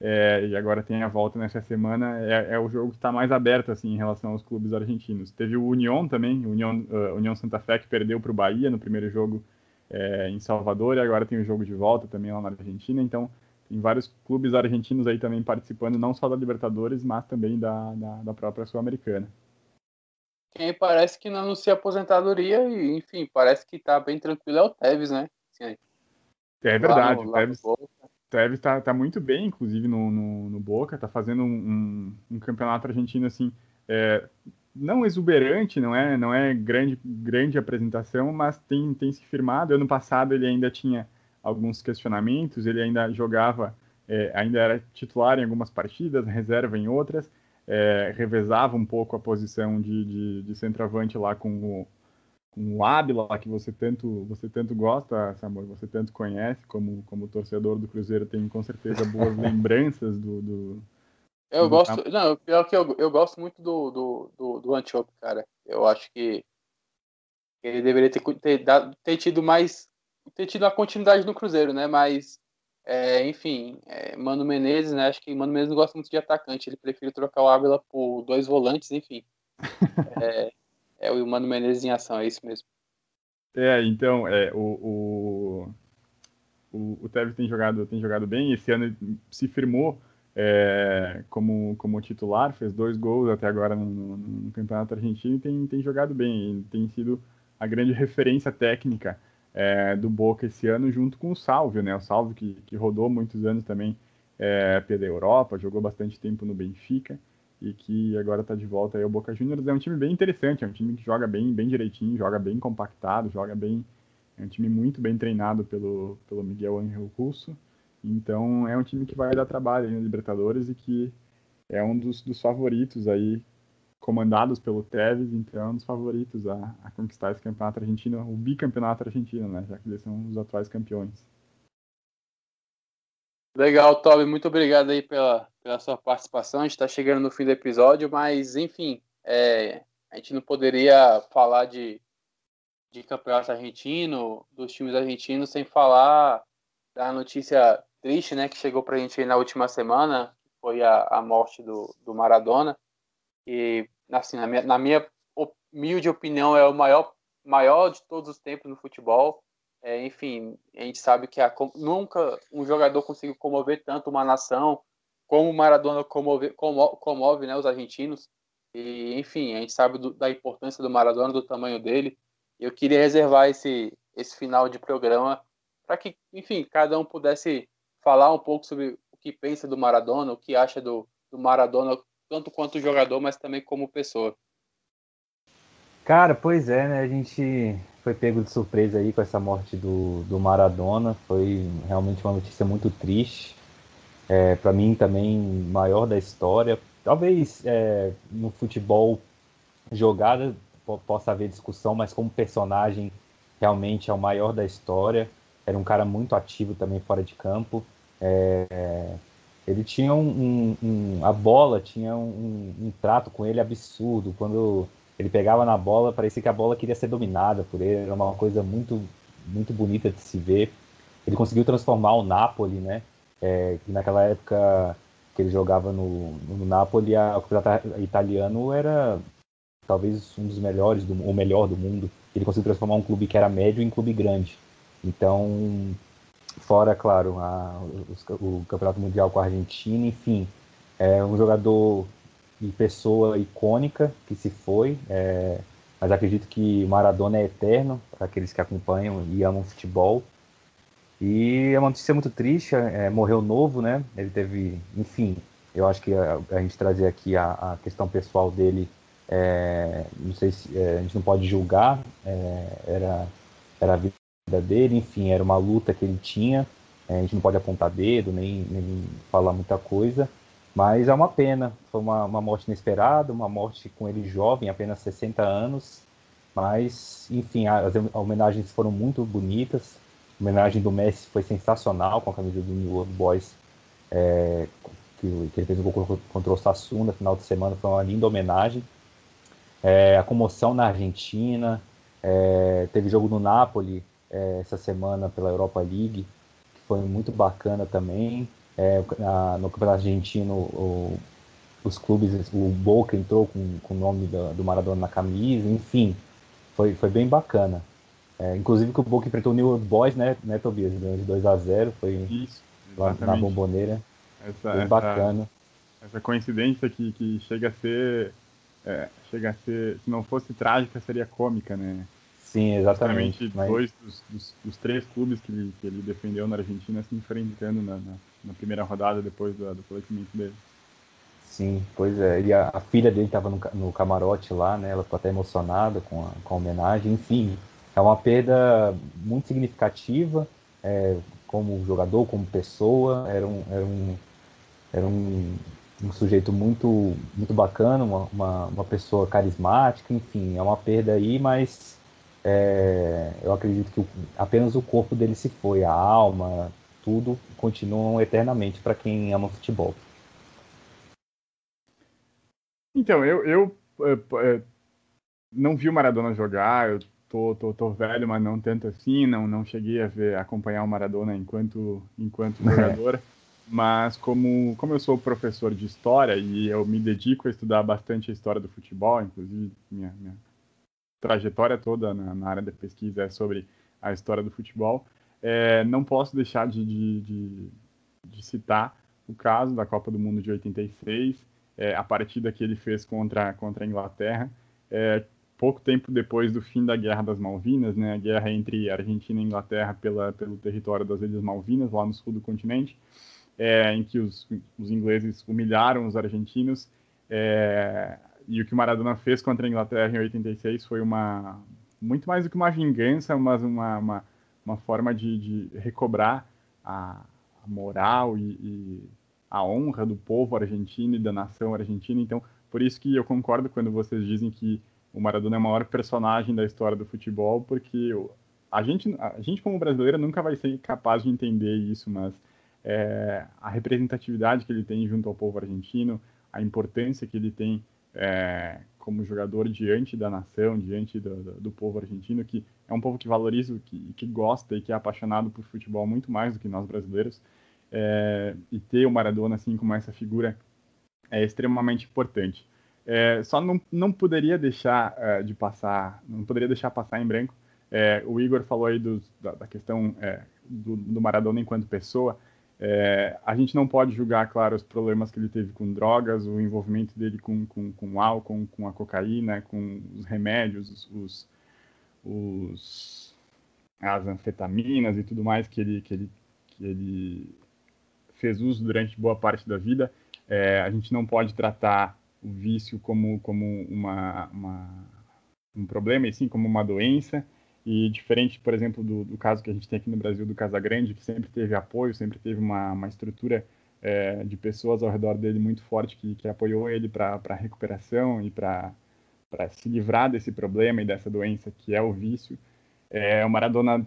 É, e agora tem a volta nessa semana. É, é o jogo que está mais aberto assim em relação aos clubes argentinos. Teve o União também, União, uh, União Santa Fé que perdeu para o Bahia no primeiro jogo é, em Salvador e agora tem o jogo de volta também lá na Argentina. Então tem vários clubes argentinos aí também participando, não só da Libertadores, mas também da, da, da própria Sul-Americana. Quem parece que não anuncia aposentadoria e, enfim, parece que está bem tranquilo é o Tevez, né? Assim, é verdade, no, o Tevez, Tevez tá, tá muito bem, inclusive, no, no, no Boca, tá fazendo um, um, um campeonato argentino, assim, é, não exuberante, não é, não é grande, grande apresentação, mas tem, tem se firmado. Ano passado ele ainda tinha alguns questionamentos, ele ainda jogava, é, ainda era titular em algumas partidas, reserva em outras, é, revezava um pouco a posição de, de, de centroavante lá com o, um Ábila que você tanto você tanto gosta, Samuel, você tanto conhece como como torcedor do Cruzeiro tem com certeza boas lembranças do, do eu do gosto campo. não pior que eu, eu gosto muito do do, do, do Antiope, cara. Eu acho que ele deveria ter, ter, dado, ter tido mais ter tido a continuidade no Cruzeiro né? Mas é, enfim é, Mano Menezes né? Acho que Mano Menezes não gosta muito de atacante ele prefere trocar o Ábila por dois volantes enfim. É, é o Mano Menezes em ação, é isso mesmo. É, então, é, o, o, o, o Tevez tem jogado, tem jogado bem, esse ano se firmou é, como, como titular, fez dois gols até agora no, no, no Campeonato Argentino e tem, tem jogado bem, tem sido a grande referência técnica é, do Boca esse ano, junto com o Salvio, né? O Salvio que, que rodou muitos anos também é, pela Europa, jogou bastante tempo no Benfica e que agora está de volta aí ao Boca Juniors. É um time bem interessante, é um time que joga bem, bem direitinho, joga bem compactado, joga bem. É um time muito bem treinado pelo, pelo Miguel Angel Russo. Então é um time que vai dar trabalho aí na Libertadores e que é um dos, dos favoritos aí, comandados pelo Tevez, então é um dos favoritos a, a conquistar esse campeonato argentino, o bicampeonato argentino, né? Já que eles são os atuais campeões. Legal, Toby, muito obrigado aí pela, pela sua participação. A gente está chegando no fim do episódio, mas enfim, é, a gente não poderia falar de, de campeonato argentino, dos times argentinos, sem falar da notícia triste, né, que chegou para a gente na última semana, que foi a, a morte do, do Maradona. E, assim, na minha, na minha humilde opinião, é o maior, maior de todos os tempos no futebol. É, enfim, a gente sabe que a, nunca um jogador conseguiu comover tanto uma nação como o Maradona comove, comove, comove né, os argentinos. E, enfim, a gente sabe do, da importância do Maradona, do tamanho dele. Eu queria reservar esse, esse final de programa para que, enfim, cada um pudesse falar um pouco sobre o que pensa do Maradona, o que acha do, do Maradona, tanto quanto jogador, mas também como pessoa. Cara, pois é, né? A gente foi pego de surpresa aí com essa morte do, do Maradona. Foi realmente uma notícia muito triste. É, para mim também maior da história. Talvez é, no futebol jogada possa haver discussão, mas como personagem realmente é o maior da história. Era um cara muito ativo também fora de campo. É, ele tinha um, um, um, a bola tinha um, um, trato com ele absurdo quando ele pegava na bola, parecia que a bola queria ser dominada por ele, era uma coisa muito, muito bonita de se ver. Ele conseguiu transformar o Napoli, né? É, que naquela época que ele jogava no, no Napoli, a, o campeonato italiano era talvez um dos melhores, do, ou melhor do mundo. Ele conseguiu transformar um clube que era médio em clube grande. Então, fora, claro, a, o, o Campeonato Mundial com a Argentina, enfim, é um jogador e pessoa icônica que se foi, é, mas acredito que Maradona é eterno para aqueles que acompanham e amam futebol. E é uma notícia muito triste, é, morreu novo, né? Ele teve, enfim, eu acho que a, a gente trazer aqui a, a questão pessoal dele, é, não sei se é, a gente não pode julgar, é, era, era a vida dele, enfim, era uma luta que ele tinha, é, a gente não pode apontar dedo, nem, nem falar muita coisa, mas é uma pena, foi uma, uma morte inesperada, uma morte com ele jovem, apenas 60 anos. Mas, enfim, as homenagens foram muito bonitas. A homenagem do Messi foi sensacional com a camisa do New World Boys, é, que, que, ele fez um gol contra o Sassuolo no final de semana. Foi uma linda homenagem. É, a comoção na Argentina. É, teve jogo no Napoli é, essa semana pela Europa League, que foi muito bacana também. É, na, no Campeonato Argentino, o, os clubes, o Boca entrou com, com o nome do, do, Maradona na camisa, enfim, foi, foi bem bacana. É, inclusive que o Boca enfrentou o New World Boys, né, né Tobias? Ganhou de 2 a 0 foi Isso, lá na bomboneira. Essa, bem bacana. Essa, essa coincidência que, que chega a ser. É, chega a ser. Se não fosse trágica, seria cômica, né? Sim, exatamente. Mas... dois dos, dos, dos, três clubes que ele, que ele defendeu na Argentina se enfrentando na, na, na primeira rodada depois do, do falecimento dele. Sim, pois é. E a, a filha dele estava no, no, camarote lá, né? Ela ficou até emocionada com a, com a homenagem. Enfim, é uma perda muito significativa é, como jogador, como pessoa. Era um, era um, era um, um sujeito muito, muito bacana, uma, uma, uma pessoa carismática. Enfim, é uma perda aí, mas é, eu acredito que apenas o corpo dele se foi, a alma, tudo continuam eternamente para quem ama futebol. Então, eu, eu, eu, é, não vi o Maradona jogar, eu tô, tô, tô, velho, mas não tanto assim, não, não cheguei a ver, acompanhar o Maradona enquanto, enquanto jogador. Mas como, como eu sou professor de história e eu me dedico a estudar bastante a história do futebol, inclusive minha, minha trajetória toda na, na, área da pesquisa é sobre a história do futebol, é, não posso deixar de, de, de, de, citar o caso da Copa do Mundo de 86, é, a partida que ele fez contra, contra a Inglaterra, é, pouco tempo depois do fim da Guerra das Malvinas, né, a guerra entre Argentina e Inglaterra pela, pelo território das Ilhas Malvinas, lá no sul do continente, é, em que os, os ingleses humilharam os argentinos É, e o que Maradona fez contra a Inglaterra em 86 foi uma muito mais do que uma vingança, mas uma, uma, uma forma de, de recobrar a, a moral e, e, a honra do povo argentino e da nação argentina. Então, por isso que eu concordo quando vocês dizem que o Maradona é o maior personagem da história do futebol, porque a gente, a gente como brasileiro nunca vai ser capaz de entender isso, mas é, a representatividade que ele tem junto ao povo argentino, a importância que ele tem é, como jogador diante da nação, diante do, do, do, povo argentino, que é um povo que valoriza, que, que gosta e que é apaixonado por futebol muito mais do que nós brasileiros. É, e ter o Maradona assim como essa figura é extremamente importante. É, só não, não poderia deixar é, de passar, não poderia deixar passar em branco. É, o Igor falou aí da, da, questão é, do, do Maradona enquanto pessoa. É, a gente não pode julgar, claro, os problemas que ele teve com drogas, o envolvimento dele com, com, com álcool, com a cocaína, com os remédios, os, os, as anfetaminas e tudo mais que ele, que ele, que ele fez uso durante boa parte da vida. É, a gente não pode tratar o vício como, como uma, uma, um problema, e sim como uma doença. E diferente, por exemplo, do, do, caso que a gente tem aqui no Brasil do Casagrande, que sempre teve apoio, sempre teve uma, uma estrutura é, de pessoas ao redor dele muito forte que, que apoiou ele para a recuperação e para se livrar desse problema e dessa doença que é o vício. É, o Maradona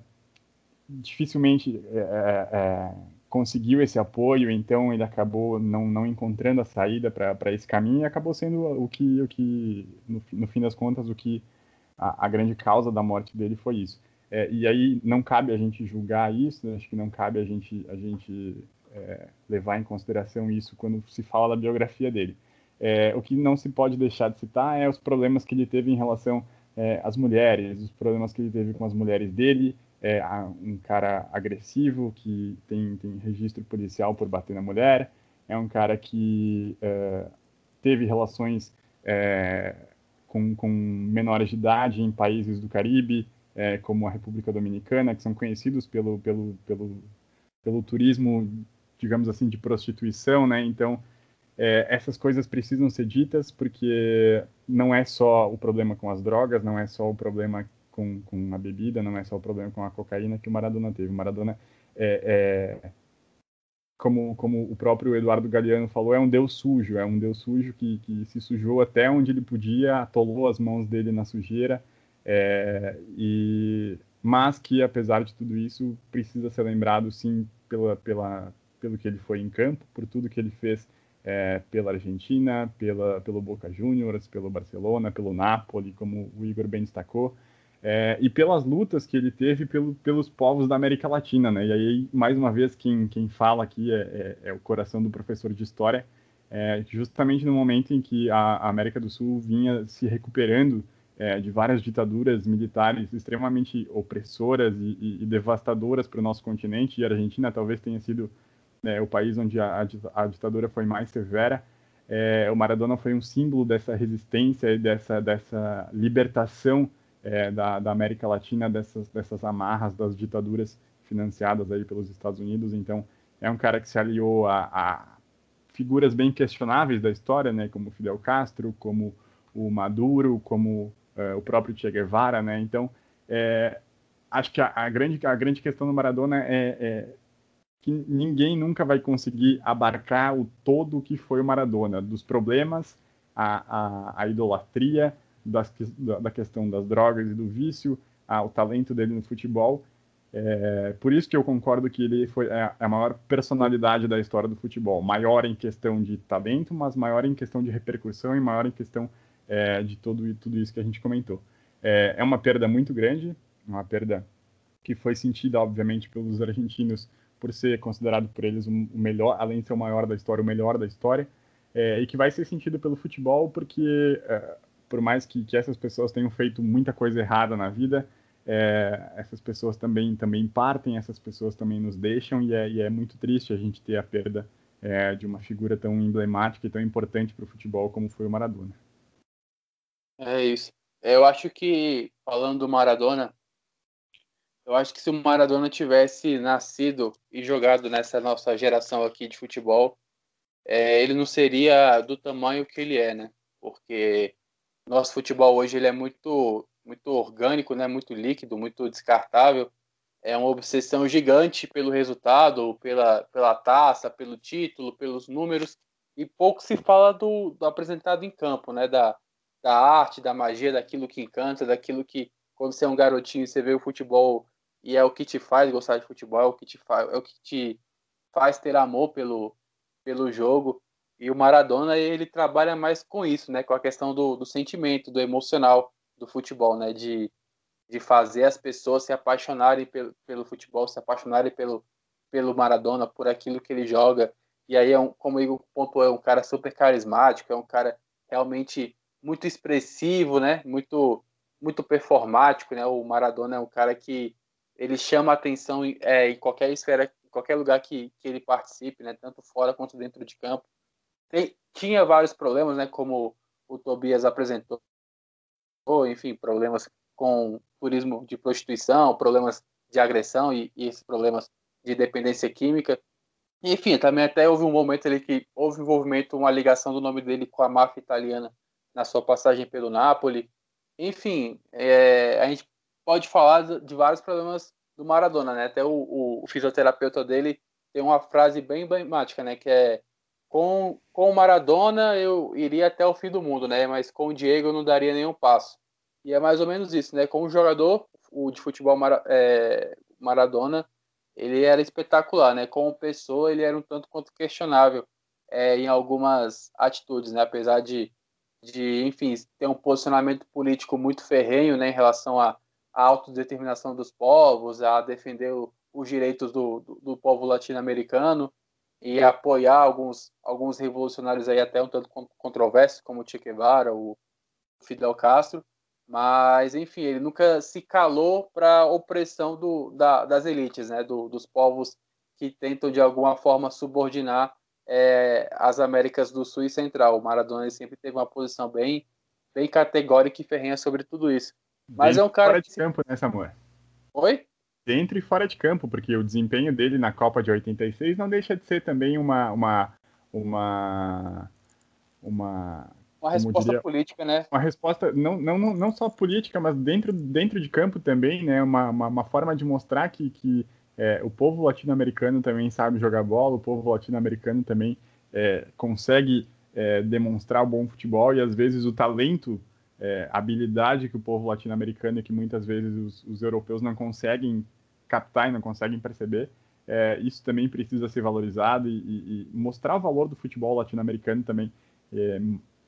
dificilmente é, é, é conseguiu esse apoio, então ele acabou não, não encontrando a saída para esse caminho e acabou sendo o que, o que no, no fim das contas, o que a, a grande causa da morte dele foi isso. É, e aí não cabe a gente julgar isso, né? acho que não cabe a gente, a gente é, levar em consideração isso quando se fala da biografia dele. É, o que não se pode deixar de citar é os problemas que ele teve em relação é, às mulheres, os problemas que ele teve com as mulheres dele, é um cara agressivo que tem, tem registro policial por bater na mulher, é um cara que é, teve relações é, com, com menores de idade em países do Caribe, é, como a República Dominicana, que são conhecidos pelo, pelo, pelo, pelo turismo, digamos assim, de prostituição, né? Então, é, essas coisas precisam ser ditas porque não é só o problema com as drogas, não é só o problema com, com a bebida, não é só o problema com a cocaína que o Maradona teve. O Maradona é, é como, como o próprio Eduardo Galeano falou, é um deus sujo, é um deus sujo que, que se sujou até onde ele podia, atolou as mãos dele na sujeira, é, e, mas que, apesar de tudo isso, precisa ser lembrado, sim, pela, pela, pelo que ele foi em campo, por tudo que ele fez é, pela Argentina, pela, pelo Boca Juniors, pelo Barcelona, pelo Napoli, como o Igor bem destacou, é, e pelas lutas que ele teve pelo, pelos povos da América Latina, né? E aí, mais uma vez, quem, quem fala aqui é, é, é o coração do professor de História, é, justamente no momento em que a, América do Sul vinha se recuperando é, de várias ditaduras militares extremamente opressoras e, e, e devastadoras para o nosso continente, e a Argentina talvez tenha sido né, o país onde a, a, ditadura foi mais severa, é, o Maradona foi um símbolo dessa resistência e dessa, dessa libertação é, da, da, América Latina dessas, dessas amarras das ditaduras financiadas aí pelos Estados Unidos. Então, é um cara que se aliou a, a figuras bem questionáveis da história, né, como Fidel Castro, como o Maduro, como é, o próprio Che Guevara, né? Então, é, acho que a, a, grande, a grande questão do Maradona é, é, que ninguém nunca vai conseguir abarcar o todo que foi o Maradona, dos problemas, a, a, a idolatria, das, da, questão das drogas e do vício, ao talento dele no futebol. É, por isso que eu concordo que ele foi é, a maior personalidade da história do futebol. Maior em questão de talento, mas maior em questão de repercussão e maior em questão é, de todo, tudo isso que a gente comentou. É, é uma perda muito grande, uma perda que foi sentida, obviamente, pelos argentinos por ser considerado por eles o melhor, além de ser o maior da história, o melhor da história, é, e que vai ser sentido pelo futebol porque é, por mais que, que essas pessoas tenham feito muita coisa errada na vida, é, essas pessoas também também partem, essas pessoas também nos deixam e é, e é muito triste a gente ter a perda é, de uma figura tão emblemática e tão importante para o futebol como foi o Maradona. É isso. Eu acho que falando do Maradona, eu acho que se o Maradona tivesse nascido e jogado nessa nossa geração aqui de futebol, é, ele não seria do tamanho que ele é, né? Porque nosso futebol hoje ele é muito, muito orgânico, né? Muito líquido, muito descartável. É uma obsessão gigante pelo resultado, pela, pela taça, pelo título, pelos números e pouco se fala do, do apresentado em campo, né? Da, da arte, da magia, daquilo que encanta, daquilo que quando você é um garotinho você vê o futebol e é o que te faz gostar de futebol, é o que te faz, é o que te faz ter amor pelo, pelo jogo. E o Maradona ele trabalha mais com isso, né? Com a questão do, do sentimento, do emocional do futebol, né? De, de fazer as pessoas se apaixonarem pelo, pelo futebol, se apaixonarem pelo, pelo Maradona, por aquilo que ele joga. E aí, é um, como o Igor pontuou, é um cara super carismático, é um cara realmente muito expressivo, né? Muito, muito performático, né? O Maradona é um cara que ele chama atenção é, em qualquer esfera, em qualquer lugar que, que ele participe, né? Tanto fora quanto dentro de campo. Tem, tinha vários problemas, né? Como o Tobias apresentou, ou enfim, problemas com turismo de prostituição, problemas de agressão e, e esses problemas de dependência química. Enfim, também até houve um momento ali que houve envolvimento, uma ligação do nome dele com a máfia italiana na sua passagem pelo Napoli. Enfim, é, a gente pode falar de vários problemas do Maradona, né? Até o, o, o fisioterapeuta dele tem uma frase bem emblemática, né? Que é com, com o Maradona eu iria até o fim do mundo, né? Mas com o Diego eu não daria nenhum passo. E é mais ou menos isso, né? Com o jogador o de futebol Mara, é, Maradona, ele era espetacular, né? Como pessoa, ele era um tanto quanto questionável é, em algumas atitudes, né? Apesar de, de, enfim, ter um posicionamento político muito ferrenho, né? Em relação à, à autodeterminação dos povos, a defender o, os direitos do, do, do povo latino-americano e apoiar alguns, alguns revolucionários aí até um tanto controversos, como o Che Guevara, o Fidel Castro. Mas, enfim, ele nunca se calou para a opressão do, da, das elites, né? Do, dos povos que tentam, de alguma forma, subordinar é, as Américas do Sul e Central. O Maradona sempre teve uma posição bem, bem categórica e ferrenha sobre tudo isso. Mas Dentro é um cara. Fora de campo, né, Samuel? Oi? Dentro e fora de campo, porque o desempenho dele na Copa de 86 não deixa de ser também uma. uma, uma, uma uma resposta diria, política, né? Uma resposta não, não, não só política, mas dentro, dentro de campo também, né? Uma, uma, uma forma de mostrar que, que é, o povo latino-americano também sabe jogar bola, o povo latino-americano também é, consegue é, demonstrar o bom futebol e às vezes o talento, é, habilidade que o povo latino-americano e que muitas vezes os, os, europeus não conseguem captar e não conseguem perceber, é, isso também precisa ser valorizado e, e, e mostrar o valor do futebol latino-americano também é,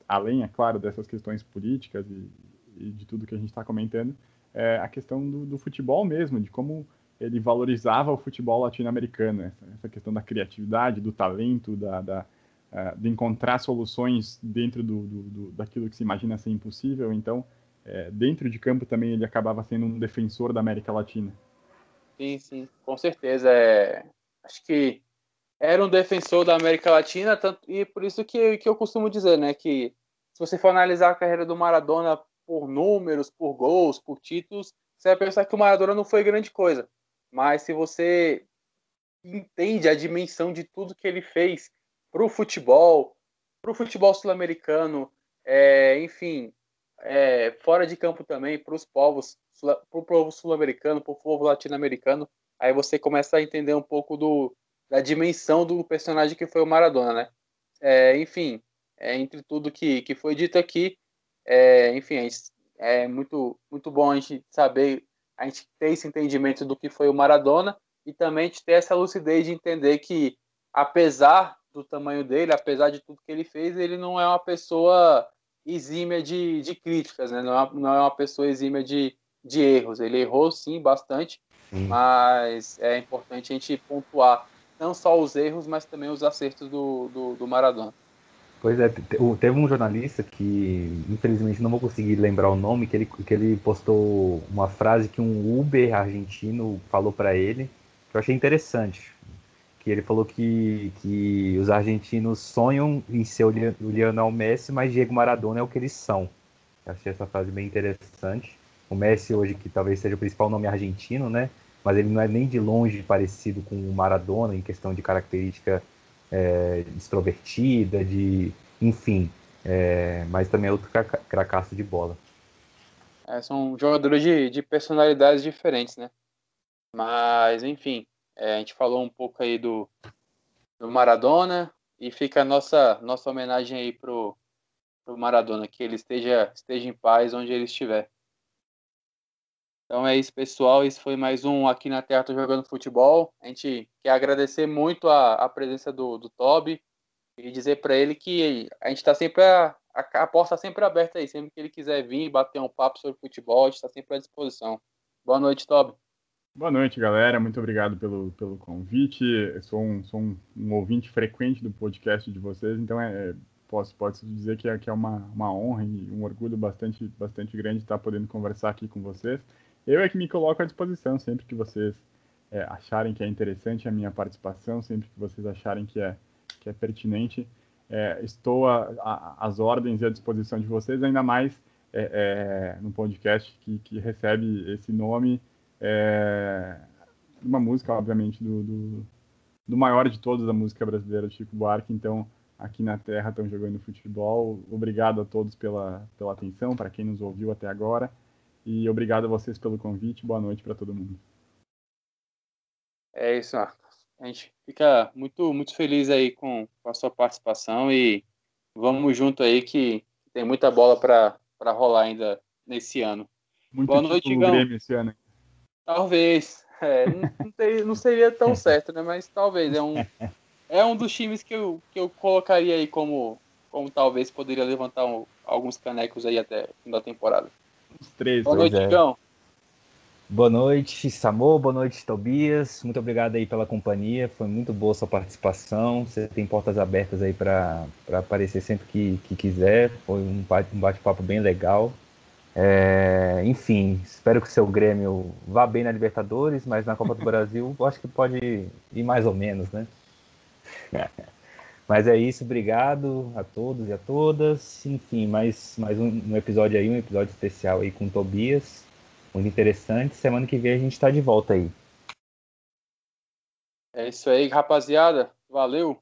além, é claro, dessas questões políticas e, e de tudo que a gente está comentando, é a questão do, do, futebol mesmo, de como ele valorizava o futebol latino-americano, essa, essa, questão da criatividade, do talento, da, da uh, de encontrar soluções dentro do, do, do, daquilo que se imagina ser impossível. Então, é, dentro de campo também ele acabava sendo um defensor da América Latina. Sim, sim, com certeza. É, acho que era um defensor da América Latina, tanto, e por isso que, que eu costumo dizer, né, que se você for analisar a carreira do Maradona por números, por gols, por títulos, você vai pensar que o Maradona não foi grande coisa. Mas se você entende a dimensão de tudo que ele fez para o futebol, para o futebol sul-americano, é, enfim, é, fora de campo também, para os povos, para o povo sul-americano, para o povo latino-americano, aí você começa a entender um pouco do, da dimensão do personagem que foi o Maradona, né? É, enfim, é, entre tudo que, que foi dito aqui, é, enfim, é muito, muito bom a gente saber, a gente ter esse entendimento do que foi o Maradona e também ter essa lucidez de entender que, apesar do tamanho dele, apesar de tudo que ele fez, ele não é uma pessoa exímia de, de críticas, né? não, é, não é uma pessoa exímia de, de erros. Ele errou sim bastante, mas é importante a gente pontuar não só os erros, mas também os acertos do, do, do Maradona. Pois é, teve um jornalista que, infelizmente, não vou conseguir lembrar o nome, que ele, que ele postou uma frase que um Uber argentino falou para ele, que eu achei interessante. Que ele falou que, que os argentinos sonham em ser o Lionel Messi, mas Diego Maradona é o que eles são. Eu achei essa frase bem interessante. O Messi hoje, que talvez seja o principal nome argentino, né? mas ele não é nem de longe parecido com o Maradona em questão de característica é, extrovertida, de enfim, é, mas também é outro cracaço de bola. É, são jogadores de, de personalidades diferentes, né? Mas, enfim, é, a gente falou um pouco aí do, do Maradona e fica a nossa, nossa homenagem aí pro, pro Maradona, que ele esteja, esteja em paz onde ele estiver. Então é isso, pessoal. Esse foi mais um Aqui na Terra Tô Jogando Futebol. A gente quer agradecer muito a, a presença do, do Toby e dizer para ele que a gente está sempre a, a, a porta tá sempre aberta aí. Sempre que ele quiser vir bater um papo sobre futebol, a gente está sempre à disposição. Boa noite, Toby. Boa noite, galera. Muito obrigado pelo, pelo convite. Eu sou, um, sou um, um ouvinte frequente do podcast de vocês, então é, é posso, posso dizer que é, que é uma, uma honra e um orgulho bastante, bastante grande estar podendo conversar aqui com vocês. Eu é que me coloco à disposição sempre que vocês é, acharem que é interessante a minha participação, sempre que vocês acharem que é, que é pertinente. É, estou às ordens e à disposição de vocês, ainda mais é, é, no podcast que, que recebe esse nome é, uma música, obviamente, do, do, do, maior de todos da música brasileira, Chico Buarque. Então, aqui na Terra estão jogando futebol. Obrigado a todos pela, pela atenção, para quem nos ouviu até agora. E obrigado a vocês pelo convite. Boa noite para todo mundo. É isso, Marcos. A gente fica muito, muito feliz aí com, com a sua participação e vamos junto aí que tem muita bola para rolar ainda nesse ano. Muito Boa noite, Igão. Grêmio esse ano. Talvez. É, não, não, seria tão certo, né? Mas talvez. É um, é um dos times que eu, que eu colocaria aí como, como talvez poderia levantar um, alguns canecos aí até fim da temporada. Os três. Boa noite, é. Boa noite, Samô. Boa noite, Tobias. Muito obrigado aí pela companhia. Foi muito boa sua participação. Você tem portas abertas aí para aparecer sempre que, que quiser. Foi um bate-papo bem legal. É, enfim, espero que o seu Grêmio vá bem na Libertadores, mas na Copa do Brasil acho que pode ir mais ou menos, né? Mas é isso, obrigado a todos e a todas. Enfim, mais, mais um, um episódio aí, um episódio especial aí com o Tobias. Muito interessante. Semana que vem a gente está de volta aí. É isso aí, rapaziada. Valeu.